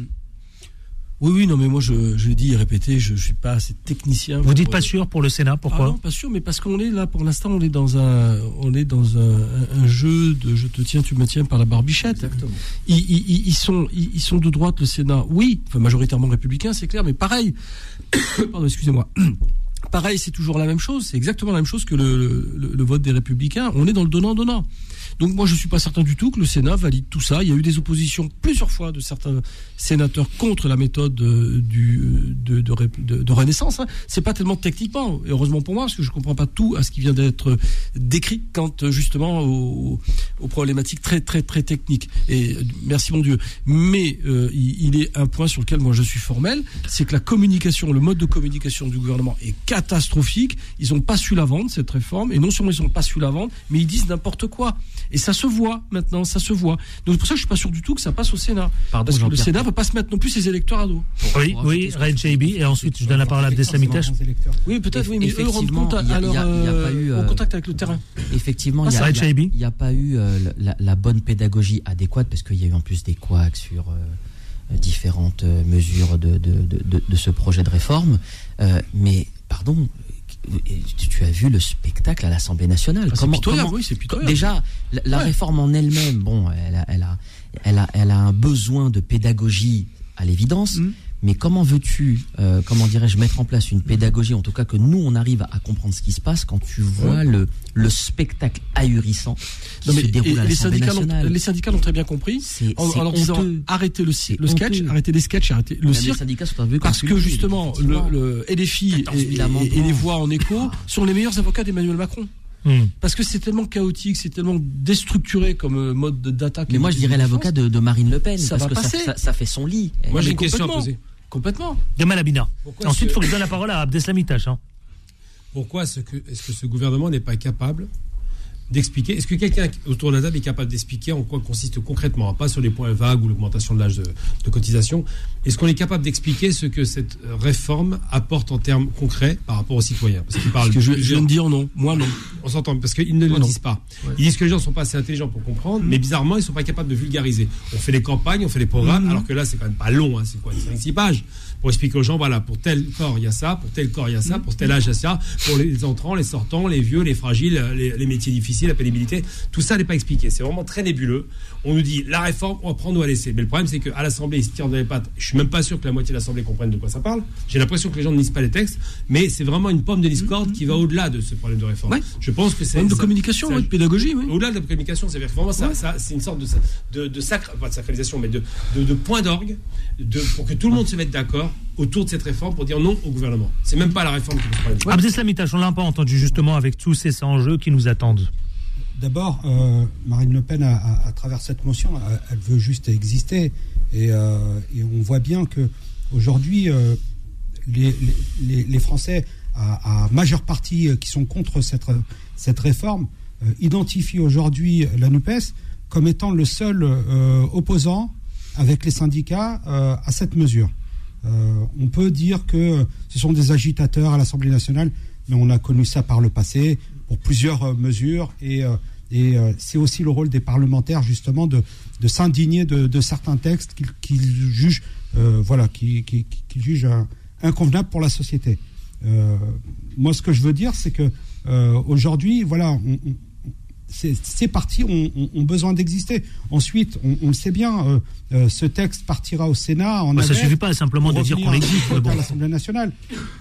[SPEAKER 4] Oui, oui, non, mais moi, je, je dit et répété, je, je suis pas assez technicien.
[SPEAKER 2] Vous
[SPEAKER 4] pour-
[SPEAKER 2] dites pas sûr pour le Sénat,
[SPEAKER 4] Ah
[SPEAKER 2] pourquoi
[SPEAKER 4] non, pas sûr, mais parce qu'on est là, pour l'instant, on est dans un, on est dans un, jeu de je te tiens, tu me tiens par la barbichette.
[SPEAKER 7] Exactement.
[SPEAKER 4] Ils, ils- ils- ils sont, ils, ils sont de droite, le Sénat. Oui, enfin, majoritairement républicain, c'est clair, mais pareil. Pardon, excusez-moi. Pareil, c'est toujours la même chose. C'est exactement la même chose que le, le- le vote des républicains. On est dans le donnant-donnant. Donc moi, je suis pas certain du tout que le Sénat valide tout ça. Il y a eu des oppositions plusieurs fois de certains sénateurs contre la méthode euh, du, de, de, de- de Renaissance. Hein. C'est pas tellement techniquement, et heureusement pour moi, parce que je comprends pas tout à ce qui vient d'être décrit quant euh, justement aux, aux problématiques très très très techniques. Et euh, merci mon Dieu. Mais euh, il, il est un point sur lequel moi je suis formel, c'est que la communication, le mode de communication du gouvernement est catastrophique. Ils ont pas su la vendre cette réforme, et non seulement ils ont pas su la vendre, mais ils disent n'importe quoi. Et ça se voit maintenant, ça se voit. Donc c'est pour ça que je suis pas sûr du tout que ça passe au Sénat.
[SPEAKER 7] Pardon,
[SPEAKER 4] Parce que le. Sénat va pas se mettre non plus ses électeurs à dos.
[SPEAKER 2] Oui, oui, Red JB. Et ensuite, je donne la parole à Abdesamitash.
[SPEAKER 4] Oui, peut-être, oui, mais eux rendent
[SPEAKER 7] Effectivement,
[SPEAKER 4] compte à,
[SPEAKER 7] a-
[SPEAKER 4] à leur,
[SPEAKER 7] a- a
[SPEAKER 4] euh,
[SPEAKER 7] pas eu,
[SPEAKER 4] au
[SPEAKER 7] euh,
[SPEAKER 4] contact avec le terrain.
[SPEAKER 7] Effectivement, il
[SPEAKER 2] Ah,
[SPEAKER 7] n'y a, il y a- pas eu euh, la, la bonne pédagogie adéquate parce qu'il y a eu en plus des couacs sur euh, différentes mesures de, de, de, de- de ce projet de réforme. Euh, mais, pardon, tu, as vu le spectacle à l'Assemblée nationale.
[SPEAKER 4] Ah, pitoyable, oui, pitoyable.
[SPEAKER 7] Déjà, la, la
[SPEAKER 4] Ouais.
[SPEAKER 7] réforme en elle-même, bon, elle a, elle, a, elle, a, elle a un besoin de pédagogie à l'évidence.
[SPEAKER 4] Mhm.
[SPEAKER 7] Mais comment veux-tu, euh, comment dirais-je, mettre en place une pédagogie, en tout cas que nous on arrive à comprendre ce qui se passe quand tu vois le, le spectacle ahurissant qui
[SPEAKER 4] Non, mais
[SPEAKER 7] se déroule à
[SPEAKER 4] les, syndicats
[SPEAKER 7] nationale
[SPEAKER 4] les syndicats l'ont très bien compris. En, en leur disant arrêtez le, sketch,
[SPEAKER 7] honteux.
[SPEAKER 4] arrêtez les sketchs, arrêtez le
[SPEAKER 7] les
[SPEAKER 4] cirque.
[SPEAKER 7] syndicats sont un peu
[SPEAKER 4] Parce que justement, le,
[SPEAKER 7] effectivement.
[SPEAKER 4] le LFI
[SPEAKER 7] 14 000
[SPEAKER 4] et, et-
[SPEAKER 7] amendements.
[SPEAKER 4] et les voix en écho sont les meilleurs avocats d'Emmanuel Macron.
[SPEAKER 2] Hmm.
[SPEAKER 4] Parce que c'est tellement chaotique, c'est tellement déstructuré comme euh, mode de- d'attaque.
[SPEAKER 7] Mais
[SPEAKER 4] et
[SPEAKER 7] moi je dirais
[SPEAKER 4] de
[SPEAKER 7] l'avocat de, de Marine Le Pen,
[SPEAKER 4] Ça
[SPEAKER 7] parce
[SPEAKER 4] va
[SPEAKER 7] que ça,
[SPEAKER 4] passer.
[SPEAKER 7] ça- ça fait son lit.
[SPEAKER 8] Moi, j'ai une question à poser.
[SPEAKER 4] Complètement.
[SPEAKER 2] Gamal Abina.
[SPEAKER 8] Pourquoi
[SPEAKER 2] Ensuite, il
[SPEAKER 8] ce-
[SPEAKER 2] faut que je donne la parole à Abdesamitash. Hein.
[SPEAKER 8] Pourquoi est-ce que, est-ce que ce gouvernement n'est pas capable d'expliquer Est-ce que quelqu'un autour de la table est capable d'expliquer en quoi consiste concrètement, pas sur les points vagues ou l'augmentation de l'âge de, de cotisation Est-ce qu'on est capable d'expliquer ce que cette réforme apporte en termes concrets par rapport aux citoyens? Parce qu'ils parlent
[SPEAKER 4] Parce que je, viens de dire non. Moi non.
[SPEAKER 8] On s'entend parce qu'ils ne
[SPEAKER 4] Moi,
[SPEAKER 8] le
[SPEAKER 4] non.
[SPEAKER 8] disent pas.
[SPEAKER 4] Ouais.
[SPEAKER 8] Ils disent que les gens ne sont pas assez intelligents pour comprendre, mais bizarrement, ils ne sont pas capables de vulgariser. On fait les campagnes, on fait les programmes,
[SPEAKER 4] Mhm.
[SPEAKER 8] alors que là, c'est quand même pas long, hein, c'est quoi, 5-6 pages, pour expliquer aux gens, voilà, pour tel corps, il y a ça, pour tel corps, il y a ça, pour tel âge, il y a ça, pour les entrants, les sortants, les vieux, les fragiles, les, les métiers difficiles, la pénibilité, tout ça n'est pas expliqué. C'est vraiment très nébuleux. On nous dit, la réforme, on va prendre ou à laisser. Mais le problème, c'est qu'à l'Assemblée, ils se tirent dans les pattes. Je suis même pas sûr que la moitié de l'Assemblée comprenne de quoi ça parle. J'ai l'impression que les gens ne lisent pas les textes, mais c'est vraiment une pomme de discorde qui va au-delà de ce problème de réforme.
[SPEAKER 4] Ouais.
[SPEAKER 8] Je pense que c'est
[SPEAKER 4] de communication,
[SPEAKER 8] ça-
[SPEAKER 4] de pédagogie, oui.
[SPEAKER 8] au-delà de la communication, c'est vraiment ça, ça c'est une sorte de, de, de sacre, pas de sacralisation, mais de, de, de point d'orgue pour que tout le monde se mette d'accord autour de cette réforme pour dire non au gouvernement. C'est même pas la réforme qui pose problème.
[SPEAKER 2] Abdesamitash, on l'a pas entendu justement avec tous ces enjeux qui nous attendent.
[SPEAKER 6] D'abord, euh, Marine Le Pen, à, travers cette motion, elle, elle veut juste exister. Et, euh, et on voit bien que aujourd'hui, euh, les, les- les- les Français, à, à majeure partie euh, qui sont contre cette, cette réforme, euh, identifient aujourd'hui la NUPES comme étant le seul euh, opposant avec les syndicats euh, à cette mesure. Euh, on peut dire que ce sont des agitateurs à l'Assemblée nationale, mais on a connu ça par le passé pour plusieurs euh, mesures et euh, c'est aussi le rôle des parlementaires, justement, de, s'indigner de, certains textes qu'ils jugent, voilà, jugent inconvenables pour la société. Moi, ce que je veux dire, c'est que aujourd'hui, voilà, ces, ces partis ont, ont- ont besoin d'exister. Ensuite, on, on le sait bien, euh, euh, ce texte partira au Sénat. En
[SPEAKER 2] Bah, ça
[SPEAKER 6] navette
[SPEAKER 2] suffit pas simplement de dire qu'on existe. mais
[SPEAKER 6] à
[SPEAKER 2] bon.
[SPEAKER 6] l'Assemblée nationale.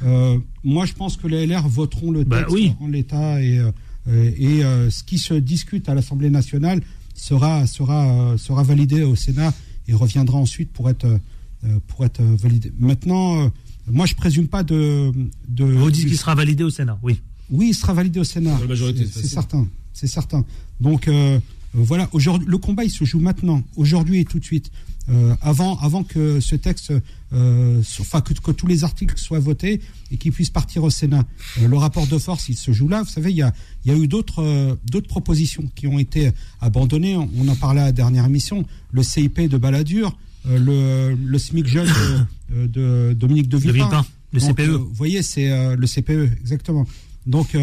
[SPEAKER 6] Euh, moi, je pense que les LR voteront le
[SPEAKER 2] Bah
[SPEAKER 6] texte
[SPEAKER 2] oui.
[SPEAKER 6] en l'état et, et ce qui se discute à l'Assemblée nationale sera, sera, sera validé au Sénat et reviendra ensuite pour être, pour être validé. Maintenant, moi, je présume pas de. de
[SPEAKER 2] Vous dites qu'il sera validé au Sénat, oui.
[SPEAKER 6] oui, il sera validé au Sénat. C'est- certain. C'est certain. Donc euh, voilà, aujourd'hui, le combat il se joue maintenant, aujourd'hui et tout de suite. Euh, avant, avant que ce texte, euh, enfin que, que tous les articles soient votés et qu'ils puissent partir au Sénat. Euh, le rapport de force, il se joue là. Vous savez, il y a, il y a eu d'autres, d'autres propositions qui ont été abandonnées. On, en parlait à la dernière émission. Le CIP de Balladur, le, le SMIC jeune de, de Dominique de
[SPEAKER 2] De
[SPEAKER 6] Villepin.
[SPEAKER 2] Villepin, le CPE.
[SPEAKER 6] vous voyez, c'est le CPE, exactement. Donc,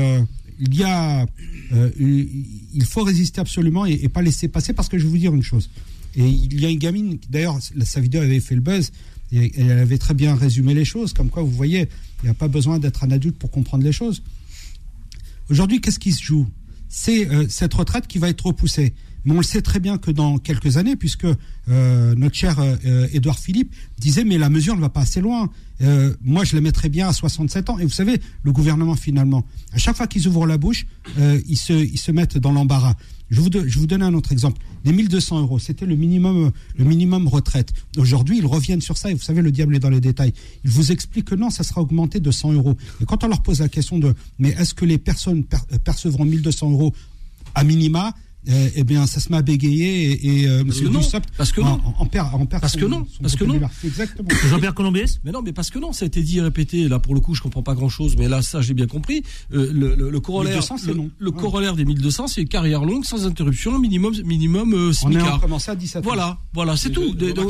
[SPEAKER 6] il y a, euh, il faut résister absolument et, pas laisser passer parce que je vais vous dire une chose. Et il y a une gamine, d'ailleurs, sa vidéo avait fait le buzz et, et elle avait très bien résumé les choses. Comme quoi, vous voyez, il n'y a pas besoin d'être un adulte pour comprendre les choses. Aujourd'hui, qu'est-ce qui se joue? C'est euh, cette retraite qui va être repoussée. Mais on le sait très bien que dans quelques années, puisque euh, notre cher euh, Édouard Philippe disait mais la mesure ne va pas assez loin. Euh, moi, je la mettrais bien à 67 ans. Et vous savez, le gouvernement finalement, à chaque fois qu'ils ouvrent la bouche, euh, ils se ils se mettent dans l'embarras. Je vous, je vous donne un autre exemple. Les 1200 euros, c'était le minimum, le minimum retraite. Aujourd'hui, ils reviennent sur ça et vous savez, le diable est dans les détails. Ils vous expliquent que non, ça sera augmenté de 100 euros. Et quand on leur pose la question de, mais est-ce que les personnes per- percevront 1200 euros à minima euh, eh bien, ça se met à bégayer et, et euh, Monsieur
[SPEAKER 4] non,
[SPEAKER 6] Dussopt
[SPEAKER 4] parce que
[SPEAKER 6] en,
[SPEAKER 4] non.
[SPEAKER 6] en- en perd, en perd
[SPEAKER 4] Parce
[SPEAKER 6] son-
[SPEAKER 4] que non, parce que non.
[SPEAKER 6] Exactement.
[SPEAKER 2] Jean-Pierre Colombiès
[SPEAKER 4] Mais non, mais parce que non, ça a été dit et répété. Là, pour le coup, je comprends pas grand-chose, mais là, ça, j'ai bien compris. Euh, le, le, le corollaire,
[SPEAKER 6] 1200, c'est
[SPEAKER 4] le,
[SPEAKER 6] long.
[SPEAKER 4] le
[SPEAKER 6] Ouais.
[SPEAKER 4] corollaire des 1200, c'est carrière longue, sans interruption, minimum, minimum euh,
[SPEAKER 6] On
[SPEAKER 4] smicard.
[SPEAKER 6] commencé à 17 ans.
[SPEAKER 4] Voilà, voilà, c'est tout. De- de-
[SPEAKER 8] a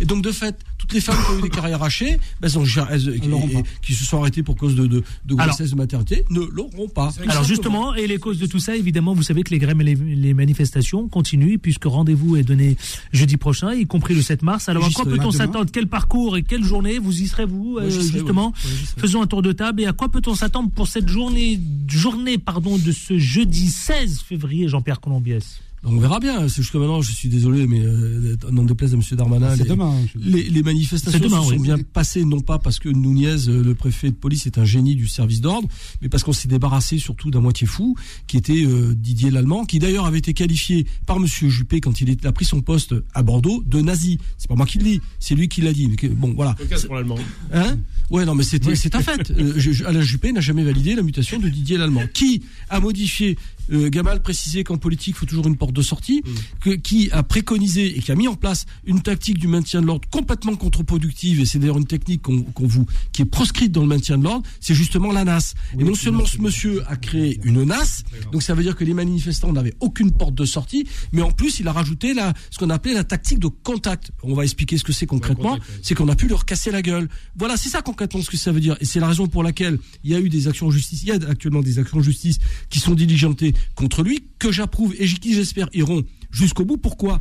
[SPEAKER 4] et, donc, de fait, toutes les femmes qui ont eu des carrières hachées, ben, elles et- qui se sont arrêtées pour cause de, de, de
[SPEAKER 2] Alors-
[SPEAKER 4] grossesse, de maternité, ne l'auront pas.
[SPEAKER 2] Alors justement, et les causes de tout ça, évidemment, vous savez que les grèves et les, les manifestations continuent, puisque rendez-vous est donné jeudi prochain, y compris le 7 mars. Alors à quoi
[SPEAKER 4] serai.
[SPEAKER 2] peut-on s'attendre? Quel parcours et quelle journée? Vous y serez-vous,
[SPEAKER 4] Ouais,
[SPEAKER 2] euh,
[SPEAKER 4] serai,
[SPEAKER 2] justement?
[SPEAKER 4] ouais. Ouais.
[SPEAKER 2] Faisons un tour de table. Et à quoi peut-on s'attendre pour cette journée, journée pardon, de ce jeudi 16 février, Jean-Pierre Colombiès?
[SPEAKER 4] Donc, on verra bien. C'est jusqu'à maintenant, je suis désolé, mais euh, non déplaise à M. Darmanin.
[SPEAKER 6] C'est
[SPEAKER 4] les-
[SPEAKER 6] demain. je-
[SPEAKER 4] Les, les manifestations
[SPEAKER 2] demain,
[SPEAKER 4] se sont
[SPEAKER 2] oui.
[SPEAKER 4] bien passées, non pas parce que Nunez, euh, le préfet de police, est un génie du service d'ordre, mais parce qu'on s'est débarrassé surtout d'un moitié fou, qui était euh, Didier Lallemand, qui d'ailleurs avait été qualifié par Monsieur Juppé quand il a pris son poste à Bordeaux de nazi. C'est pas moi qui le dis, c'est lui qui l'a dit. Bon, voilà.
[SPEAKER 8] Pour l'allemand.
[SPEAKER 4] Hein? Ouais, non, mais c'était, c'est un fait. Euh, Alain Juppé n'a jamais validé la mutation de Didier Lallemand. Qui a modifié euh, Gamal précisait qu'en politique, il faut toujours une porte de sortie. Que, qui a préconisé et qui a mis en place une tactique du maintien de l'ordre complètement contre-productive. Et c'est d'ailleurs une technique qu'on, qu'on vous, qui est proscrite dans le maintien de l'ordre. C'est justement la NAS. et non seulement ce monsieur a créé une NAS, donc ça veut dire que les manifestants n'avaient aucune porte de sortie, mais en plus, il a rajouté la, ce qu'on appelait la tactique de contact. On va expliquer ce que c'est concrètement. C'est qu'on a pu leur casser la gueule. Voilà, c'est ça concrètement ce que ça veut dire. Et c'est la raison pour laquelle il y a eu des actions en justice. Il y a actuellement des actions en justice qui sont diligentées contre lui, que j'approuve et qui, j'espère, iront jusqu'au bout. Pourquoi?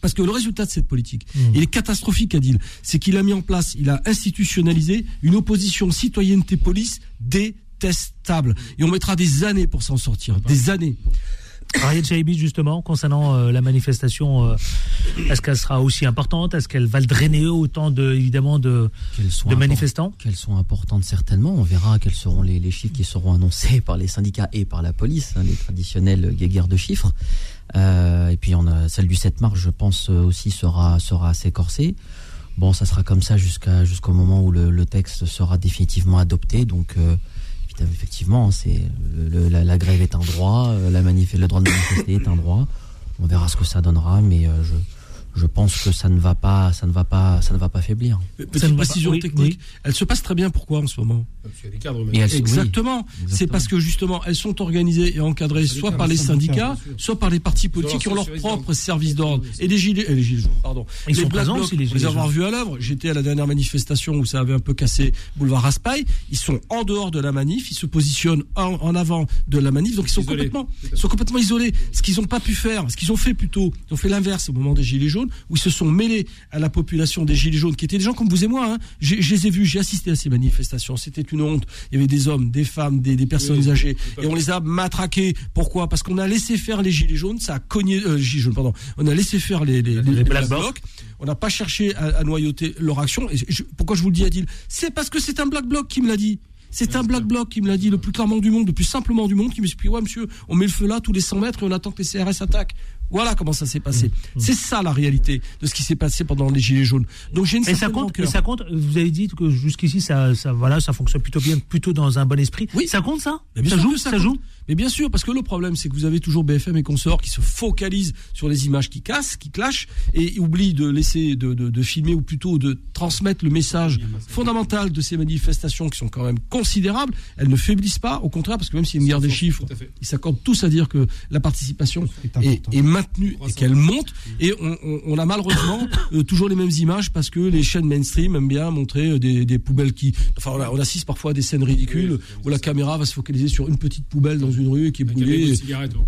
[SPEAKER 4] Parce que le résultat de cette politique, il est catastrophique, Adil. C'est qu'il a mis en place, il a institutionnalisé une opposition citoyenneté-police détestable. Et on mettra des années pour s'en sortir. Des années.
[SPEAKER 2] Ariel Chaibi, justement, concernant euh, la manifestation, euh, est-ce qu'elle sera aussi importante? Est-ce qu'elle va le drainer autant de, évidemment, de, de manifestants?
[SPEAKER 7] Qu'elles sont importantes certainement. On verra quels seront les, les chiffres qui seront annoncés par les syndicats et par la police, hein, les traditionnelles guéguerres de chiffres. Euh, et puis on a celle du 7 mars, je pense aussi sera sera assez corsée. Bon, ça sera comme ça jusqu'à jusqu'au moment où le, le texte sera définitivement adopté. Donc effectivement, le- le- la, grève est un droit, euh, le droit de manifester est un droit. On verra ce que ça donnera, mais euh, je je pense que ça ne va pas, ça ne va pas, ça ne va pas faiblir.
[SPEAKER 4] Petite précision technique, elle se passe très bien. Pourquoi en ce moment?
[SPEAKER 8] Parce qu'il y a des cadres.
[SPEAKER 7] Elles-
[SPEAKER 4] Exactement.
[SPEAKER 7] oui,
[SPEAKER 4] C'est parce que justement, elles sont organisées et encadrées soit par les syndicats, soit par les partis politiques qui ont leur propre service d'ordre. Et les gilets, et les gilets jaunes, pardon.
[SPEAKER 2] Ils sont
[SPEAKER 4] Black
[SPEAKER 2] présents
[SPEAKER 4] Blocs,
[SPEAKER 2] aussi, les gilets
[SPEAKER 4] avoir
[SPEAKER 2] jaunes.
[SPEAKER 4] vu à l'œuvre. J'étais à la dernière manifestation où ça avait un peu cassé boulevard Raspail. Ils sont en dehors de la manif. Ils se positionnent en, en avant de la manif. Donc ils sont
[SPEAKER 8] Isolés.
[SPEAKER 4] complètement, ils sont complètement isolés. Ce qu'ils n'ont pas pu faire, ce qu'ils ont fait plutôt, ils ont fait l'inverse au moment des gilets jaunes, où ils se sont mêlés à la population des gilets jaunes, qui étaient des gens comme vous et moi. Hein. J'ai- Je les ai vus, j'ai assisté à ces manifestations. C'était une honte. Il y avait des hommes, des femmes, des, des personnes
[SPEAKER 8] Oui,
[SPEAKER 4] âgées, et on les a matraqués. Pourquoi? Parce qu'on a laissé faire les gilets jaunes, ça a cogné. Euh, gilets jaunes, pardon. On a laissé faire les, les, les,
[SPEAKER 2] Black
[SPEAKER 4] Black
[SPEAKER 2] Blocs.
[SPEAKER 4] On n'a pas cherché à, à noyauter leur action. Et je- pourquoi je vous le dis, Adil? C'est parce que c'est un Black Bloc qui me l'a dit. C'est un Black Bloc qui me l'a dit le plus clairement du monde, le plus simplement du monde, qui me dit Ouais, monsieur, on met le feu là tous les 100 mètres et on attend que les CRS attaquent. Voilà comment ça s'est passé.
[SPEAKER 2] Mmh.
[SPEAKER 4] C'est ça la réalité de ce qui s'est passé pendant les Gilets jaunes. Donc j'ai une
[SPEAKER 2] Et ça compte, et ça compte. Vous avez dit que jusqu'ici, ça, ça, voilà, ça fonctionne plutôt bien, plutôt dans un bon esprit.
[SPEAKER 4] Oui.
[SPEAKER 2] Ça compte ça?
[SPEAKER 4] Mais bien
[SPEAKER 2] Ça
[SPEAKER 4] sûr
[SPEAKER 2] joue, ça,
[SPEAKER 4] compte.
[SPEAKER 2] joue.
[SPEAKER 4] Mais bien sûr, parce que le problème, c'est que vous avez toujours BFM et consorts qui se focalisent sur les images qui cassent, qui clashent, et oublient de laisser, de, de, de filmer ou plutôt de transmettre le message fondamental de ces manifestations qui sont quand même considérables. Elles ne faiblissent pas, au contraire, parce que même s'il y a une guerre des chiffres, ils s'accordent tous à dire que la participation est,
[SPEAKER 6] important.
[SPEAKER 4] est maintenue et qu'elle monte. Et on, on- on a malheureusement euh, toujours les mêmes images parce que les chaînes mainstream aiment bien montrer euh, des, des poubelles qui. Enfin, on, a- on assiste parfois à des scènes ridicules où la caméra va se focaliser sur une petite poubelle dans une rue qui est brûlée.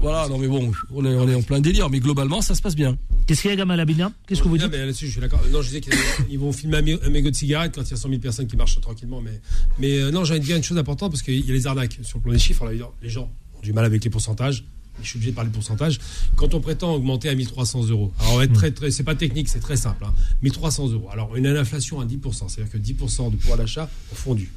[SPEAKER 4] Voilà, non mais bon, on est, on est en plein délire, mais globalement, ça se passe bien.
[SPEAKER 2] Qu'est-ce qu'il y a, Gamal Abidjan? Qu'est-ce que vous dites?
[SPEAKER 8] mais là-dessus, je suis d'accord. Non, je disais qu'ils vont filmer un, mé- un mégot de cigarette quand il y a 100 000 personnes qui marchent tranquillement. Mais, mais euh, non, j'ai envie de dire une chose importante parce qu'il y a les arnaques. Sur le plan des chiffres, alors, les gens ont du mal avec les pourcentages. Je suis obligé de parler pourcentage. Quand on prétend augmenter à 1300 euros, alors être très, c'est pas technique, c'est très simple. Hein, 1300 euros. Alors une inflation à 10%, c'est-à-dire que 10% de pouvoir d'achat ont fondu.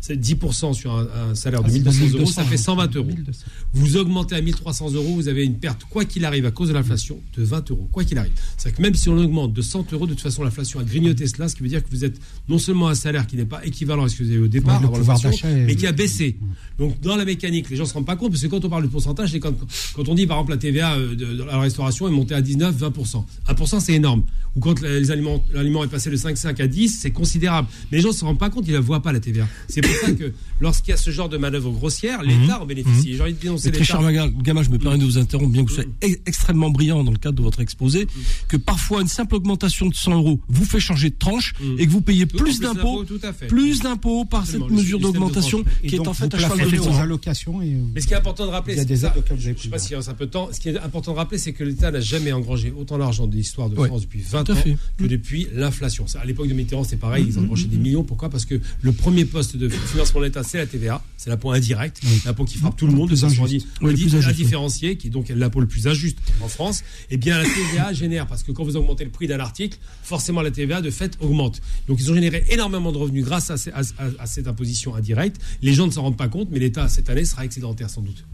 [SPEAKER 8] C'est 10% sur un, un salaire de
[SPEAKER 6] Ah, c'est
[SPEAKER 8] 1200 euros,
[SPEAKER 6] 1200,
[SPEAKER 8] ça fait
[SPEAKER 6] hein.
[SPEAKER 8] 120 euros.
[SPEAKER 6] 1200.
[SPEAKER 8] Vous augmentez à 1300 euros, vous avez une perte, quoi qu'il arrive, à cause de l'inflation, de 20 euros. Quoi qu'il arrive. C'est-à-dire que même si on augmente de 100 euros, de toute façon, l'inflation a grignoté cela, ce qui veut dire que vous êtes non seulement à un salaire qui n'est pas équivalent à ce que vous avez au départ,
[SPEAKER 6] Ouais,
[SPEAKER 8] avant
[SPEAKER 6] est-
[SPEAKER 8] mais qui a baissé. Donc, dans la mécanique, les gens ne se rendent pas compte, parce que quand on parle de pourcentage, c'est quand, quand on dit, par exemple, la TVA euh, de, de la restauration est montée à 19, 20%. 1%, c'est énorme. Ou quand l'aliment est passé de 5,5 à 10, c'est considérable. Mais les gens ne se rendent pas compte, ils ne la voient pas, la TVA. C'est pour ça que lorsqu'il y a ce genre de manœuvre grossière, l'État en bénéficie. J'ai envie de dénoncer l'État.
[SPEAKER 4] Gamin, je me permets de vous interrompre, bien que vous soyez e- extrêmement brillant dans le cadre de votre exposé, que parfois une simple augmentation de 100 euros vous fait changer de tranche et que vous payez plus d'impôts,
[SPEAKER 8] à
[SPEAKER 4] plus d'impôts par
[SPEAKER 8] Absolument,
[SPEAKER 4] cette mesure d'augmentation qui est en fait un cheval de
[SPEAKER 6] allocations et, euh,
[SPEAKER 8] Mais ce qui est important de rappeler, je sais
[SPEAKER 6] plus
[SPEAKER 8] pas reste un peu de temps. Ce qui est important de rappeler, c'est que l'État n'a jamais engrangé autant d'argent de l'histoire de France depuis 20
[SPEAKER 4] tout à
[SPEAKER 8] ans que depuis l'inflation. À l'époque de Mitterrand, c'est pareil, ils engrangé des millions. Pourquoi? Parce que le premier poste de financement de l'État, c'est la TVA, c'est l'impôt indirect, l'impôt qui frappe tout le monde, de
[SPEAKER 4] plus
[SPEAKER 8] façon
[SPEAKER 4] Oui,
[SPEAKER 8] indifférenciée, qui est donc l'impôt le plus injuste en France. Et bien la TVA génère, parce que quand vous augmentez le prix d'un article, forcément la TVA de fait augmente. Donc ils ont généré énormément de revenus grâce à, ces- à- à- à cette imposition indirecte. Les gens ne s'en rendent pas compte, mais l'État cette année sera excédentaire sans doute.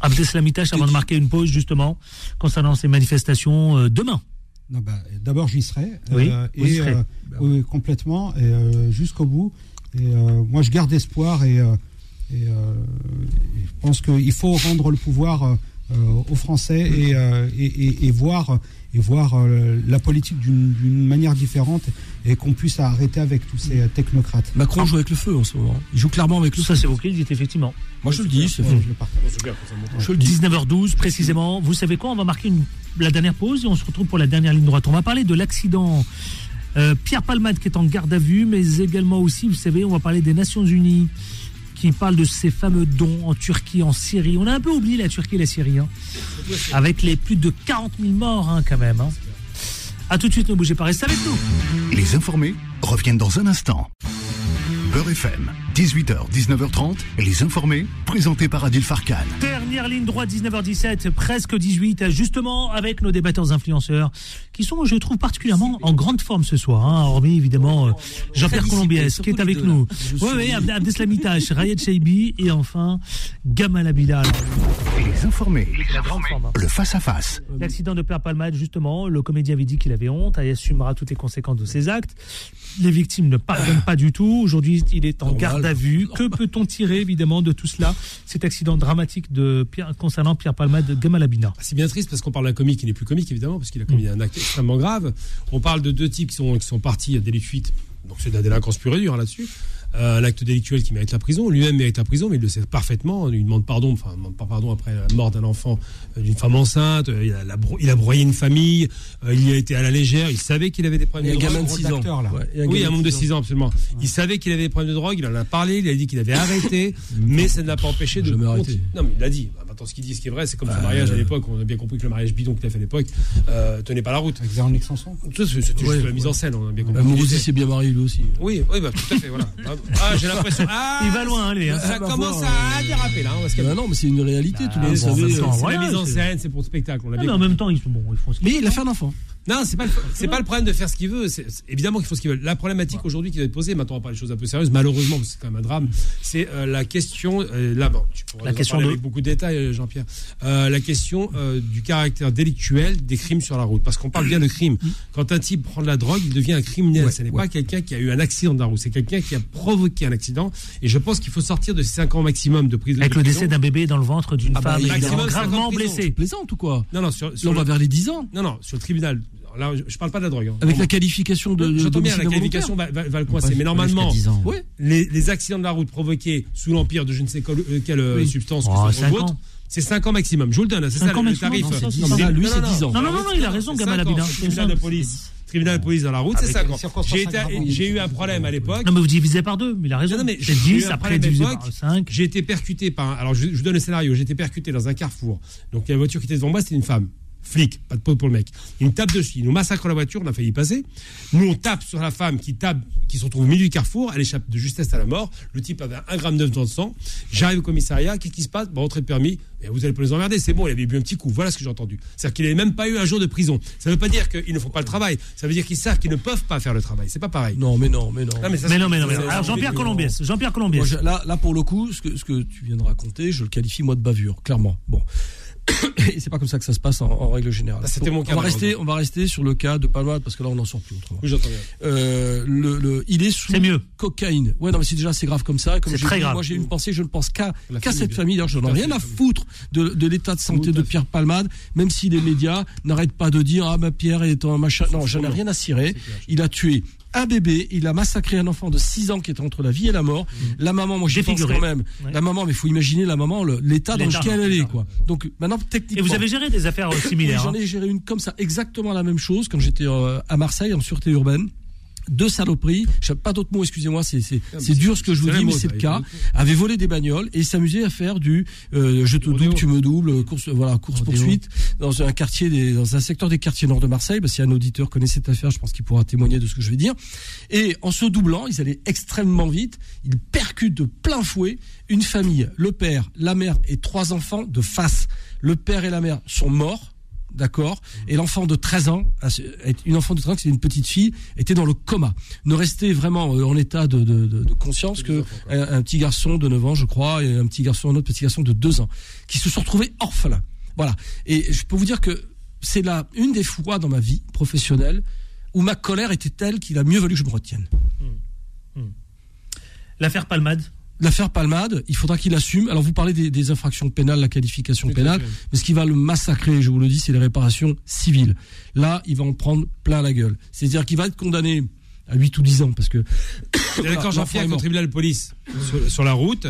[SPEAKER 2] Abdeslamitash, avant de marquer une pause, justement, concernant ces manifestations euh, demain.
[SPEAKER 6] Bah, D'abord, j'y serai.
[SPEAKER 2] Oui,
[SPEAKER 6] euh, et,
[SPEAKER 2] serez.
[SPEAKER 6] euh, oui, complètement, euh, jusqu'au bout. Et euh, moi, je garde espoir et, euh, et, euh, et je pense qu'il faut rendre le pouvoir aux Français et, euh, et, et- et voir, et voir euh, la politique d'une manière différente et qu'on puisse arrêter avec tous ces technocrates.
[SPEAKER 4] Macron joue avec le feu en ce moment. Il joue clairement avec le
[SPEAKER 2] Tout
[SPEAKER 4] feu.
[SPEAKER 2] ça, c'est vous qui le dites, effectivement.
[SPEAKER 4] Moi, je le dis, c'est
[SPEAKER 6] Ouais,
[SPEAKER 4] fait.
[SPEAKER 6] je le partage.
[SPEAKER 8] Bon, c'est bien, ça montre.
[SPEAKER 4] Je le dis.
[SPEAKER 2] 19h12 précisément. Vous savez quoi? On va marquer une- la dernière pause et on se retrouve pour la dernière ligne droite. On va parler de l'accident euh, Pierre Palmade qui est en garde à vue, mais également aussi, vous savez, on va parler des Nations Unies qui parlent de ces fameux dons en Turquie, en Syrie. On a un peu oublié la Turquie et la Syrie, hein, avec les plus de 40 000 morts hein, quand même. Hein. A tout de suite, ne bougez pas, restez avec nous.
[SPEAKER 1] Les informés reviennent dans un instant. Beurre FM, 18h, 19h30, les informés, présentés par Adil Farkan.
[SPEAKER 2] Dernière ligne droite, 19h17, presque 18, justement avec nos débatteurs influenceurs, qui sont, je trouve, particulièrement en grande forme ce soir, hein, hormis évidemment euh, Jean-Pierre Colombiès, qui est avec
[SPEAKER 7] les
[SPEAKER 2] nous. Oui, oui, Abd- Abdeslamitash, Rayed Shaibi, et enfin Gamal Abidal.
[SPEAKER 1] Les informés,
[SPEAKER 2] La grande forme, hein.
[SPEAKER 1] le face-à-face.
[SPEAKER 2] L'accident de Pierre Palmade, justement, le comédien avait dit qu'il avait honte, il assumera toutes les conséquences de ses actes. Les victimes ne pardonnent pas du tout. Aujourd'hui, il est en garde à vue. Que peut-on tirer évidemment de tout cela Cet accident dramatique de Pierre, concernant Pierre Palma de Gamalabina.
[SPEAKER 8] Ah, C'est bien triste parce qu'on parle d'un comique qui n'est plus comique évidemment parce qu'il a commis un acte extrêmement grave. On parle de deux types qui sont, qui sont partis à délit de fuite. Donc c'est de la délinquance pure et dure hein, là-dessus. Euh, un acte délictuel qui mérite la prison. Lui-même mérite la prison, mais il le sait parfaitement. Il demande pardon, enfin, il demande pas pardon après la mort d'un enfant, euh, d'une femme enceinte. Euh, Il a, la bro- il a broyé une famille. euh, il y a été à la légère. Il savait qu'il avait des
[SPEAKER 4] Il y
[SPEAKER 8] problèmes
[SPEAKER 4] a un
[SPEAKER 8] de
[SPEAKER 4] gamin
[SPEAKER 8] drogue.
[SPEAKER 4] de 6 ans.
[SPEAKER 6] d'acteur, là.
[SPEAKER 4] Ouais, il y a
[SPEAKER 8] Oui,
[SPEAKER 4] gamin
[SPEAKER 8] un monde de
[SPEAKER 4] six
[SPEAKER 8] 6 ans, absolument. Il savait qu'il avait des problèmes de drogue, il en a parlé, il a dit qu'il avait arrêté, mais ça ne l'a pas empêché de.
[SPEAKER 4] Arrêté.
[SPEAKER 8] Non, mais il l'a dit. Bah, Maintenant, ce qu'il dit, ce qui est vrai, c'est comme son mariage à l'époque. On a bien compris que le mariage bidon qu'il a fait à l'époque euh, tenait pas la route.
[SPEAKER 6] Avec Véronique Sanson.
[SPEAKER 8] C'était
[SPEAKER 4] Ouais,
[SPEAKER 8] juste la mise en scène, on a bien compris.
[SPEAKER 4] Euh,
[SPEAKER 8] disait.
[SPEAKER 4] s'est bien marié lui aussi.
[SPEAKER 8] Oui, oui, bah, tout à fait, voilà. Ah, j'ai l'impression. Ah,
[SPEAKER 2] Il va loin, hein, lui. hein.
[SPEAKER 8] Ça
[SPEAKER 4] bah,
[SPEAKER 8] commence à déraper là. hein, parce que-
[SPEAKER 4] Bah non, mais c'est une réalité, tout le monde savait. euh,
[SPEAKER 8] c'est la mise en scène, c'est pour le spectacle. On
[SPEAKER 2] Ah,
[SPEAKER 8] bien
[SPEAKER 2] mais en même temps, ils font ce qu'ils
[SPEAKER 4] Mais il a fait un enfant.
[SPEAKER 8] Non, c'est pas le- c'est pas le problème de faire ce qu'il veut. C'est c'est évidemment qu'il faut ce qu'il veut. La problématique aujourd'hui qui va être posée, maintenant on va parler des choses un peu sérieuses, malheureusement, parce que c'est quand même un drame. C'est euh, la question. euh, là, bon, tu pourras
[SPEAKER 2] La question
[SPEAKER 8] parler
[SPEAKER 2] de-
[SPEAKER 8] avec beaucoup de détails, Jean-Pierre. Euh, la question euh, du caractère délictuel des crimes sur la route, parce qu'on parle bien de crime. Quand un type prend de la drogue, il devient un criminel.
[SPEAKER 4] Ouais,
[SPEAKER 8] Ce n'est
[SPEAKER 4] ouais.
[SPEAKER 8] pas quelqu'un qui a eu un accident de la route. C'est quelqu'un qui a provoqué un accident. Et je pense qu'il faut sortir de ces 5 ans maximum de prison.
[SPEAKER 2] Avec
[SPEAKER 8] de
[SPEAKER 2] le
[SPEAKER 8] prison.
[SPEAKER 2] décès d'un bébé dans le ventre d'une
[SPEAKER 4] Ah bah,
[SPEAKER 2] femme évidemment,
[SPEAKER 8] maximum
[SPEAKER 2] gravement
[SPEAKER 8] 50 prisons.
[SPEAKER 2] blessée.
[SPEAKER 4] Plaisante ou quoi?
[SPEAKER 8] Non, non, sur,
[SPEAKER 4] Là, on
[SPEAKER 8] le-
[SPEAKER 4] va vers les 10 ans.
[SPEAKER 8] non, non, sur le tribunal. Là, je, je parle pas de la drogue. hein.
[SPEAKER 4] Avec la qualification de. de
[SPEAKER 8] J'entends bien, la qualification va, va- va le
[SPEAKER 7] Pas
[SPEAKER 8] coincer. Mais normalement,
[SPEAKER 7] 10 ans.
[SPEAKER 4] Ouais.
[SPEAKER 8] les, les accidents de la route provoqués sous l'empire de je ne sais quelle, euh, quelle
[SPEAKER 4] Oui.
[SPEAKER 8] substance,
[SPEAKER 2] Oh,
[SPEAKER 8] que ce soit l'autre,
[SPEAKER 2] ans.
[SPEAKER 8] C'est 5 ans maximum. Je vous le donne, c'est ça le,
[SPEAKER 2] ans
[SPEAKER 8] le
[SPEAKER 2] maximum,
[SPEAKER 8] tarif.
[SPEAKER 4] lui, c'est 10 ans.
[SPEAKER 2] Non, non, non, il a raison, Gamal. Abidin.
[SPEAKER 8] Tribunal de police. Tribunal de police dans la route, c'est
[SPEAKER 6] Avec
[SPEAKER 8] 5
[SPEAKER 6] les
[SPEAKER 8] ans. J'ai eu un problème à l'époque.
[SPEAKER 2] Non, mais vous divisez par deux, mais il a raison.
[SPEAKER 8] Non, non, mais
[SPEAKER 2] c'est
[SPEAKER 8] j'ai eu
[SPEAKER 2] 10,
[SPEAKER 8] un
[SPEAKER 2] après divisé par 5.
[SPEAKER 8] J'ai été percuté par un. Alors, je, je vous donne le scénario. J'ai été percuté dans un carrefour. Donc, il y a une voiture qui était devant moi, c'était une femme. Flic, pas de peau pour le mec. Il me tape dessus, il nous massacre la voiture, on a failli y passer. Nous, on tape sur la femme qui tape, qui se retrouve au milieu du carrefour, elle échappe de justesse à la mort. Le type avait un gramme neuf dans le sang. J'arrive au commissariat, qu'est-ce qui se passe? Bon, entrée de permis, mais vous allez pas les emmerder, c'est bon, il avait bu un petit coup. Voilà ce que j'ai entendu. C'est-à-dire qu'il n'avait même pas eu un jour de prison. Ça ne veut pas dire qu'ils ne font pas le travail, ça veut dire qu'ils savent qu'ils ne peuvent pas faire le travail. C'est pas pareil.
[SPEAKER 4] Non, mais non, mais non.
[SPEAKER 8] Non, mais ça,
[SPEAKER 2] Mais non, mais non, mais non.
[SPEAKER 8] c'est-
[SPEAKER 2] Alors, Jean-Pierre Colombiès, Jean-Pierre Colombiès.
[SPEAKER 4] Moi, je- là, là, pour le coup, ce que, ce que tu viens de raconter, je le qualifie moi de bavure, clairement. Bon. Et c'est pas comme ça que ça se passe en, en règle générale.
[SPEAKER 8] Ah, c'était mon cas,
[SPEAKER 4] on va rester, on va rester sur le cas de Palmade parce que là on n'en sort plus autrement.
[SPEAKER 8] Oui, j'entends bien.
[SPEAKER 4] Euh, le, le, il est sous
[SPEAKER 2] C'est mieux.
[SPEAKER 4] cocaïne. Ouais, non, mais c'est déjà assez grave comme ça. Comme
[SPEAKER 2] C'est
[SPEAKER 4] j'ai
[SPEAKER 2] très
[SPEAKER 4] dit,
[SPEAKER 2] grave.
[SPEAKER 4] Moi, j'ai une pensée. Je ne pense qu'à cette
[SPEAKER 8] bien.
[SPEAKER 4] famille. D'ailleurs, je n'en ai rien à foutre de, de l'état de santé de Pierre Palmade, même si les médias n'arrêtent pas de dire ah bah Pierre est un machin. Non, j'en ai rien à cirer. Il a tué un bébé, il a massacré un enfant de 6 ans qui était entre la vie et la mort. La maman, moi j'y pense quand même.
[SPEAKER 2] Ouais.
[SPEAKER 4] La maman, mais faut imaginer la maman, l'état dans lequel elle est, quoi. Donc maintenant techniquement.
[SPEAKER 2] Et vous avez géré des affaires euh, similaires.
[SPEAKER 4] J'en
[SPEAKER 2] hein.
[SPEAKER 4] ai géré une comme ça, exactement la même chose quand j'étais euh, à Marseille en sûreté urbaine. Deux saloperies, je pas d'autres mots, excusez-moi, c'est c'est
[SPEAKER 8] mais
[SPEAKER 4] c'est dur ce que je vous dis, mais c'est le cas. Avaient volé des bagnoles et s'amusaient à faire du euh, je te double, tu me doubles, course voilà course poursuite dans un quartier des, dans un secteur des quartiers nord de Marseille. Y a un auditeur connaît cette affaire, je pense qu'il pourra témoigner de ce que je vais dire. Et en se doublant, ils allaient extrêmement vite. Ils percutent de plein fouet une famille, le père, la mère et trois enfants de face. Le père et la mère sont morts. D'accord Et l'enfant de 13 ans, une enfant de 13 ans, c'est une petite fille, était dans le coma. Ne restait vraiment euh, en état de, de, de- de conscience que un, un petit garçon de 9 ans, je crois, et un petit garçon, un autre petit garçon de 2 ans, qui se sont retrouvés orphelins. Voilà. Et je peux vous dire que c'est là une des fois dans ma vie professionnelle où ma colère était telle qu'il a mieux valu que je me retienne.
[SPEAKER 2] L'affaire Palmade?
[SPEAKER 4] L'affaire Palmade, il faudra qu'il assume. Alors vous parlez des, des infractions pénales, la qualification pénale, mais ce qui va le massacrer, je vous le dis, c'est les réparations civiles. Là, il va en prendre plein la gueule. C'est-à-dire qu'il va être condamné à 8 ou 10 ans, parce que...
[SPEAKER 8] D'accord, Jean-Pierre,
[SPEAKER 4] mort.
[SPEAKER 8] tribunal de police, sur, sur la route,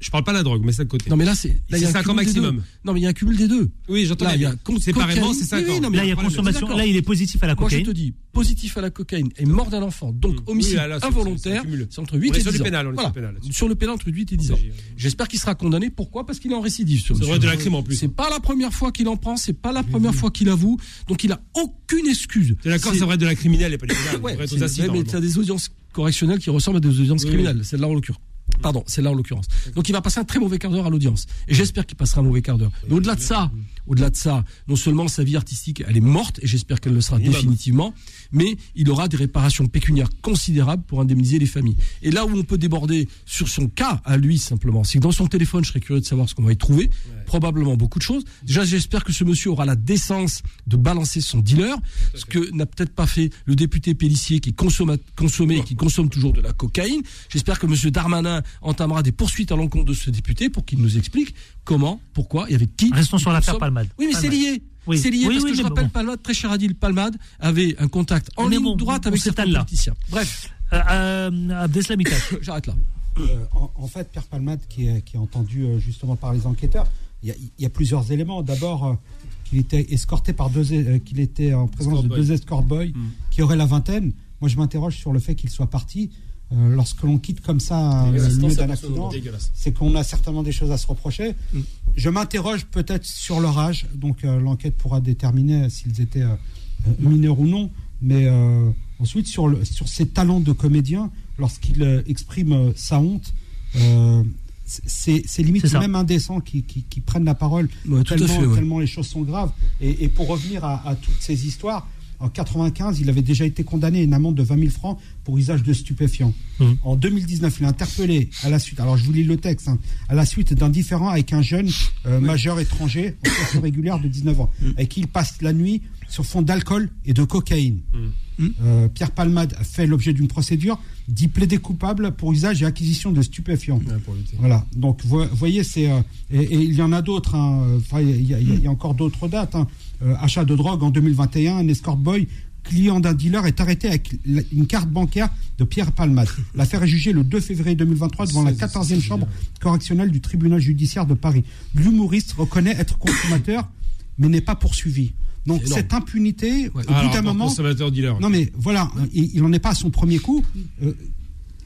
[SPEAKER 8] je parle pas de la drogue, mais c'est de côté.
[SPEAKER 4] Non mais là, c'est... là, il y a
[SPEAKER 8] C'est
[SPEAKER 4] un
[SPEAKER 8] 5 ans maximum.
[SPEAKER 4] Non mais il y a un cumul des deux.
[SPEAKER 8] Oui, j'entends bien. Séparément,
[SPEAKER 4] cocaïne.
[SPEAKER 8] c'est 5
[SPEAKER 4] Oui, oui,
[SPEAKER 8] ans.
[SPEAKER 2] Là, il y a consommation. Là, il est positif à la
[SPEAKER 4] Moi, je
[SPEAKER 2] cocaïne.
[SPEAKER 4] te dis, positif à la cocaïne et mort d'un enfant, donc
[SPEAKER 8] Oui,
[SPEAKER 4] homicide involontaire,
[SPEAKER 8] c'est
[SPEAKER 4] entre 8
[SPEAKER 8] On est
[SPEAKER 4] et 10
[SPEAKER 8] sur du
[SPEAKER 4] ans.
[SPEAKER 8] sur le pénal là-dessus.
[SPEAKER 4] Sur le pénal, entre 8 et 10 ans.
[SPEAKER 8] oui.
[SPEAKER 4] J'espère qu'il sera condamné. Pourquoi? Parce qu'il est en récidive.
[SPEAKER 8] C'est vrai de la crime en plus.
[SPEAKER 4] C'est pas la première fois qu'il en prend, c'est pas la première fois qu'il avoue, donc il a aucune excuse.
[SPEAKER 8] T'es d'accord,
[SPEAKER 4] C'est-
[SPEAKER 8] être de la criminelle et pas du pénal.
[SPEAKER 4] Mais t'as des audiences correctionnelles qui ressemblent à des audiences criminelles. Celle-là, en l'occurrence. Pardon, c'est là en l'occurrence. Donc il va passer un très mauvais quart d'heure à l'audience. Et j'espère qu'il passera un mauvais quart d'heure. Mais au-delà de ça, au-delà de ça, non seulement sa vie artistique, elle est morte, et j'espère qu'elle le sera définitivement, mais il aura des réparations pécuniaires considérables pour indemniser les familles. Et là où on peut déborder sur son cas à lui simplement, c'est que dans son téléphone, je serais curieux de savoir ce qu'on va y trouver. Probablement beaucoup de choses. Déjà, j'espère que ce monsieur aura la décence de balancer son dealer, ce que n'a peut-être pas fait le député Pellissier qui consomme, consommait et qui consomme toujours de la cocaïne. J'espère que monsieur Darmanin entamera des poursuites à l'encontre de ce député pour qu'il nous explique comment, pourquoi et avec qui.
[SPEAKER 2] Restons sur l'affaire. Palmade.
[SPEAKER 4] Oui, mais c'est lié.
[SPEAKER 2] Oui.
[SPEAKER 4] C'est lié
[SPEAKER 2] Oui,
[SPEAKER 4] parce
[SPEAKER 2] oui,
[SPEAKER 4] que je rappelle,
[SPEAKER 2] bon.
[SPEAKER 4] Palmade, très cher Adil Palmade, avait un contact en
[SPEAKER 2] Mais
[SPEAKER 4] ligne
[SPEAKER 2] bon,
[SPEAKER 4] droite
[SPEAKER 2] on
[SPEAKER 4] avec certains
[SPEAKER 2] là.
[SPEAKER 4] politiciens. Bref,
[SPEAKER 2] Euh, euh,
[SPEAKER 4] j'arrête là.
[SPEAKER 6] Euh, en, en fait, Pierre Palmade, qui est, qui est entendu euh, justement par les enquêteurs, il y a, il y a plusieurs éléments. D'abord, euh, qu'il était escorté par deux, euh, qu'il était en présence
[SPEAKER 8] Escort
[SPEAKER 6] de
[SPEAKER 8] boy.
[SPEAKER 6] deux escort boys
[SPEAKER 8] Mm.
[SPEAKER 6] qui auraient la vingtaine. Moi, je m'interroge sur le fait qu'il soit parti. Euh, lorsque l'on quitte comme ça euh, le lieu d'un accident, c'est qu'on a certainement des choses à se reprocher.
[SPEAKER 4] Mm.
[SPEAKER 6] Je m'interroge peut-être sur leur âge, donc euh, l'enquête pourra déterminer s'ils étaient euh, mineurs ou non. Mais euh, ensuite, sur, le, sur ses talents de comédien, lorsqu'il euh, exprime euh, sa honte, euh, c'est c'est limite même indécent qu'ils qu'ils prennent la parole
[SPEAKER 4] Ouais,
[SPEAKER 6] tellement,
[SPEAKER 4] fait, ouais.
[SPEAKER 6] tellement les choses sont graves. Et, et pour revenir à, à toutes ces histoires, en 95, il avait déjà été condamné à une amende de 20 000 francs pour usage de stupéfiants.
[SPEAKER 2] Mhm.
[SPEAKER 6] En 2019, il est interpellé à la suite, alors je vous lis le texte, hein, à la suite d'un différend avec un jeune euh, majeur étranger en situation régulière de 19 ans, avec qui il passe la nuit sur fond d'alcool et de cocaïne. Euh, Pierre Palmade a fait l'objet d'une procédure dit plaider coupable pour usage et acquisition de stupéfiants.
[SPEAKER 8] Ouais, lutter.
[SPEAKER 6] Voilà, donc vous voyez, c'est euh, et, et il y en a d'autres. hein. Il y, a- y y encore d'autres dates. hein. Euh, achat de drogue en 2021, un escort boy client d'un dealer est arrêté avec une carte bancaire de Pierre Palmade. L'affaire est jugée le 2 février 2023 devant la
[SPEAKER 8] C'est-
[SPEAKER 6] 14e
[SPEAKER 8] c'est
[SPEAKER 6] chambre correctionnelle du tribunal judiciaire de Paris. L'humoriste reconnaît être consommateur, mais n'est pas poursuivi. Donc cette impunité, au bout d'un moment,
[SPEAKER 8] consommateur dealer.
[SPEAKER 6] non mais voilà, il il en est pas à son premier coup. Euh,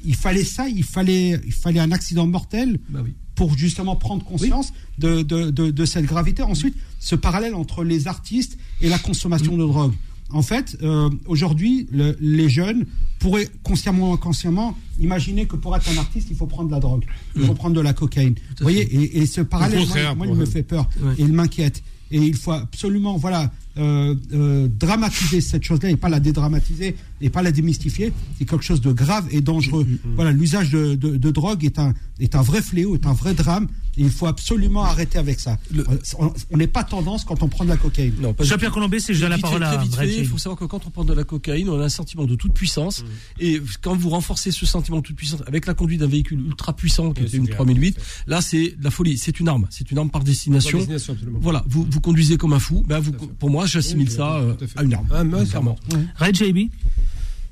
[SPEAKER 6] il fallait ça, il fallait, il fallait un accident mortel
[SPEAKER 4] Bah oui.
[SPEAKER 6] pour justement prendre conscience de, de, de, de cette gravité. Ensuite, ce parallèle entre les artistes et la consommation de drogue. En fait, euh, aujourd'hui, le- les jeunes pourraient consciemment ou inconsciemment imaginer que pour être un artiste, il faut prendre de la drogue, il faut prendre de la cocaïne. Vous voyez, et, et ce parallèle, moi, il me fait peur
[SPEAKER 4] Ouais.
[SPEAKER 6] et il m'inquiète. Et il faut absolument, voilà, euh, euh, dramatiser cette chose-là et pas la dédramatiser et pas la démystifier. C'est quelque chose de grave et dangereux. Voilà, l'usage de, de, de drogue est un, est un vrai fléau, est un vrai drame. Et il faut absolument arrêter avec ça.
[SPEAKER 4] Le-
[SPEAKER 6] Euh, On n'est pas tendance quand on prend de la cocaïne.
[SPEAKER 4] Non,
[SPEAKER 2] Jean-Pierre Colombé, c'est je donne la parole à
[SPEAKER 4] Il faut savoir que quand on prend de la cocaïne, on a un sentiment de toute puissance. Et quand vous renforcez ce sentiment de toute puissance avec la conduite d'un véhicule ultra puissant qui
[SPEAKER 8] Oui,
[SPEAKER 4] était une
[SPEAKER 8] clair.
[SPEAKER 4] 3008, là c'est de la folie. C'est une arme. C'est une arme par destination.
[SPEAKER 8] Par destination, absolument.
[SPEAKER 4] Voilà, vous, vous conduisez comme un fou. Ben vous, pour moi, j'assimile
[SPEAKER 8] Oui,
[SPEAKER 4] ça euh,
[SPEAKER 8] à
[SPEAKER 4] une arme.
[SPEAKER 8] Ah, mais
[SPEAKER 4] clairement.
[SPEAKER 2] Red JB.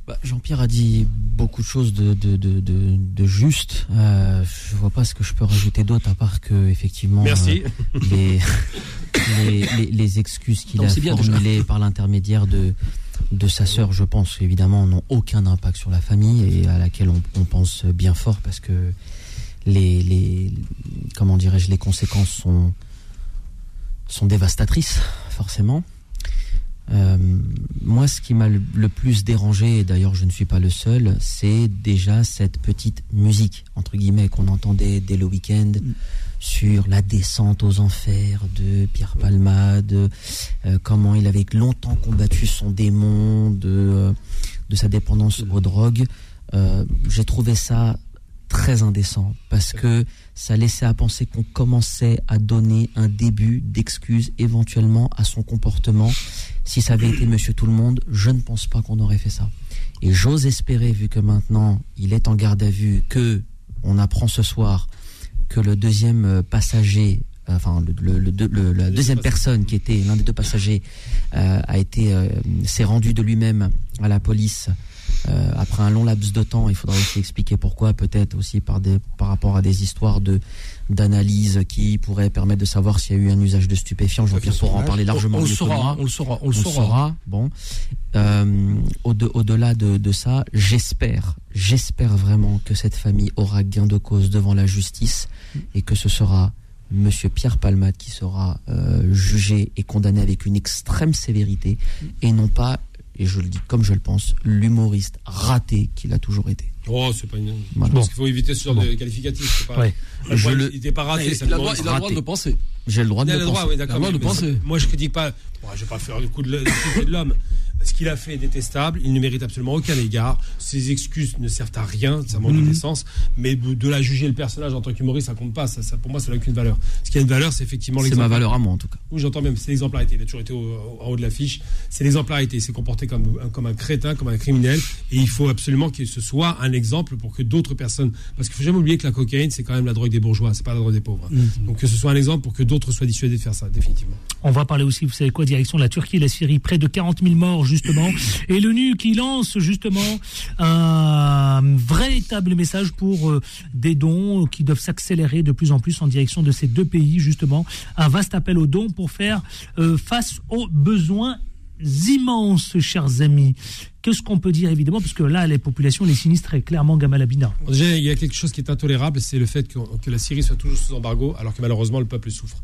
[SPEAKER 7] Bah, Jean-Pierre a dit beaucoup de choses de, de, de, de, de juste. Euh, je vois pas ce que je peux rajouter d'autre à part que effectivement
[SPEAKER 8] Merci.
[SPEAKER 7] euh, les, les, les, les excuses qu'il a formulées par l'intermédiaire de de sa sœur, je pense évidemment, n'ont aucun impact sur la famille et à laquelle on, on pense bien fort parce que les, les comment dirais-je les conséquences sont sont dévastatrices forcément. Euh, moi, ce qui m'a le, le plus dérangé, et d'ailleurs je ne suis pas le seul, c'est déjà cette petite musique, entre guillemets, qu'on entendait dès le week-end sur la descente aux enfers de Pierre Palmade, euh, comment il avait longtemps combattu son démon, de, euh, de sa dépendance aux drogues. Euh, J'ai trouvé ça très indécent parce que ça laissait à penser qu'on commençait à donner un début d'excuse éventuellement à son comportement. Si ça avait été Monsieur Tout le Monde, je ne pense pas qu'on aurait fait ça. Et j'ose espérer, vu que maintenant il est en garde à vue, que on apprend ce soir que le deuxième euh, passager, euh, enfin la deuxième personne qui était l'un des deux passagers euh, a été s'est rendu de lui-même à la police euh, après un long laps de temps. Il faudra aussi expliquer pourquoi, peut-être aussi par des par rapport à des histoires de d'analyse qui pourraient permettre de savoir s'il y a eu un usage de stupéfiants. Jean-Pierre pourra en parler largement
[SPEAKER 4] on, on le saura, on le saura, on le
[SPEAKER 7] On le
[SPEAKER 4] saura.
[SPEAKER 7] Bon, Euh, au-de- au-delà de, de ça, j'espère, j'espère vraiment que cette famille aura gain de cause devant la justice et que ce sera Monsieur Pierre Palmade qui sera euh, jugé et condamné avec une extrême sévérité et non pas et je le dis comme je le pense, l'humoriste raté qu'il a toujours été.
[SPEAKER 8] Oh, c'est pas une.
[SPEAKER 7] Voilà.
[SPEAKER 8] Je pense qu'il faut éviter ce genre
[SPEAKER 7] Bon.
[SPEAKER 8] de qualificatif. c'est Pas...
[SPEAKER 2] Ouais.
[SPEAKER 8] Le
[SPEAKER 7] Je
[SPEAKER 8] problème,
[SPEAKER 7] le-
[SPEAKER 8] Il n'était pas raté.
[SPEAKER 4] Il, a
[SPEAKER 8] le
[SPEAKER 4] droit,
[SPEAKER 8] moment-
[SPEAKER 4] il a le droit de le penser.
[SPEAKER 7] J'ai le droit de
[SPEAKER 8] Il a
[SPEAKER 7] le
[SPEAKER 8] droit,
[SPEAKER 7] penser.
[SPEAKER 8] oui, d'accord.
[SPEAKER 4] Il a le droit
[SPEAKER 8] mais
[SPEAKER 4] de
[SPEAKER 8] ça-
[SPEAKER 4] penser.
[SPEAKER 8] Moi, je critique pas. Bon, je vais pas faire le coup de le- le coup de l'homme. Ce qu'il a fait est détestable. Il ne mérite absolument aucun égard. Ses excuses ne servent à rien. Ça manque de décence. Mais de la juger le personnage en tant qu'humoriste, ça compte pas. Ça, ça- pour moi, ça n'a aucune valeur. Ce qui a une valeur, c'est effectivement
[SPEAKER 7] C'est ma
[SPEAKER 8] l'exemple.
[SPEAKER 7] valeur à moi en tout cas.
[SPEAKER 8] Oui, j'entends même, c'est l'exemplarité. Il a toujours été au- au- en haut de l'affiche. C'est l'exemplarité. Il s'est comporté comme, un- comme un crétin, comme un criminel. Et il faut absolument que ce soit un exemple pour que d'autres personnes. Parce qu'il faut jamais oublier que la cocaïne, c'est quand même la drogue des bourgeois, c'est pas la drogue des pauvres. Donc que ce soit un exemple pour que d'autres soient dissuadés de faire ça, définitivement.
[SPEAKER 2] On va parler aussi, vous savez quoi, direction de la Turquie et la Syrie, près de 40 000 morts justement, et l'ONU qui lance justement un véritable message pour euh, des dons qui doivent s'accélérer de plus en plus en direction de ces deux pays justement, un vaste appel aux dons pour faire euh, face aux besoins immenses, chers amis. Qu'est-ce qu'on peut dire évidemment, parce que là, les populations, les sinistres, est clairement Gamalabina.
[SPEAKER 8] Déjà, il y a quelque chose qui est intolérable, c'est le fait que la Syrie soit toujours sous embargo, alors que malheureusement le peuple souffre.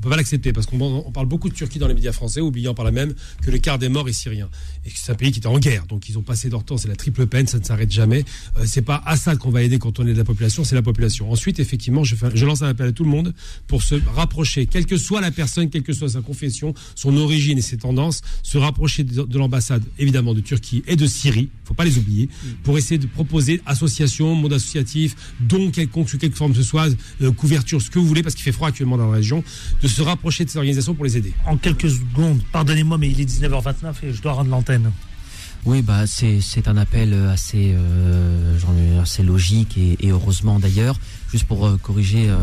[SPEAKER 8] On peut pas l'accepter parce qu'on on parle beaucoup de Turquie dans les médias français, oubliant par là même que le quart des morts est syrien et que c'est un pays qui était en guerre. Donc ils ont passé leur temps, c'est la triple peine, ça ne s'arrête jamais. Euh, c'est pas Assad qu'on va aider quand on est de la population, c'est la population. Ensuite, effectivement, je, lance un appel à tout le monde pour se rapprocher, quelle que soit la personne, quelle que soit sa confession, son origine et ses tendances, se rapprocher de, de l'ambassade évidemment de Turquie et de Syrie, faut pas les oublier, pour essayer de proposer association, monde associatif, dons quelconque sous quelque forme que ce soit, euh, couverture, ce que vous voulez, parce qu'il fait froid actuellement dans la région, de se rapprocher de ces organisations pour les aider.
[SPEAKER 2] En quelques secondes, pardonnez-moi, mais il est 19h29 et je dois rendre l'antenne.
[SPEAKER 7] Oui, bah c'est c'est un appel assez euh, ai- assez logique et, et heureusement d'ailleurs. Juste pour euh, corriger euh,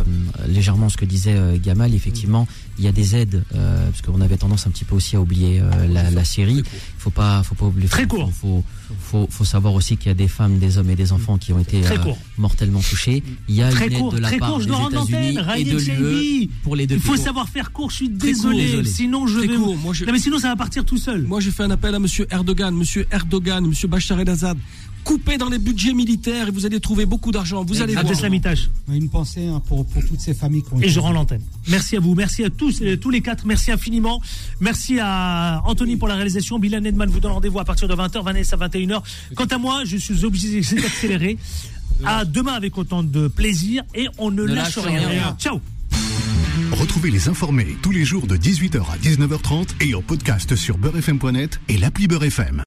[SPEAKER 7] légèrement ce que disait euh, Gamal, effectivement, il y a des aides euh, parce qu'on avait tendance un petit peu aussi à oublier euh, la, la Syrie. Faut pas faut pas oublier.
[SPEAKER 2] Très court.
[SPEAKER 7] Faut, faut faut savoir aussi qu'il y a des femmes, des hommes et des enfants qui ont été euh, mortellement touchés. Il y a
[SPEAKER 2] Très
[SPEAKER 7] une aide
[SPEAKER 2] court,
[SPEAKER 7] de la
[SPEAKER 2] très
[SPEAKER 7] part
[SPEAKER 2] court, je
[SPEAKER 7] des
[SPEAKER 2] dois rendre
[SPEAKER 7] États-Unis
[SPEAKER 2] l'antenne.
[SPEAKER 7] et de l'UE
[SPEAKER 2] Shaibi.
[SPEAKER 7] pour les deux
[SPEAKER 2] Il faut savoir faire court, je suis
[SPEAKER 4] court,
[SPEAKER 2] désolé.
[SPEAKER 7] désolé.
[SPEAKER 2] Sinon, je
[SPEAKER 4] Très
[SPEAKER 2] vais.
[SPEAKER 4] court, moi, je-
[SPEAKER 2] Non, mais sinon, ça va partir tout seul.
[SPEAKER 4] Moi, j'ai fait un appel à Monsieur Erdogan, Monsieur Erdogan, Monsieur Bachar el-Assad. Coupez dans les budgets militaires et vous allez trouver beaucoup d'argent. Vous allez voir.
[SPEAKER 6] Une pensée hein, pour, pour toutes ces familles qui ont
[SPEAKER 2] Et je rends l'antenne. Merci à vous, merci à tous, euh, tous les quatre, merci infiniment. Merci à Anthony pour la réalisation. Bilal Nedman vous donne rendez-vous à partir de 20h, Vanessa à 21h. Quant à moi, je suis obligé d'accélérer. À demain avec autant de plaisir et on ne,
[SPEAKER 7] Ne
[SPEAKER 2] lâche,
[SPEAKER 7] lâche
[SPEAKER 2] rien.
[SPEAKER 7] rien.
[SPEAKER 2] Ciao.
[SPEAKER 1] Retrouvez les informés tous les jours de 18h à 19h30 et en podcast sur beurrefm.net et l'appli Beurrefm.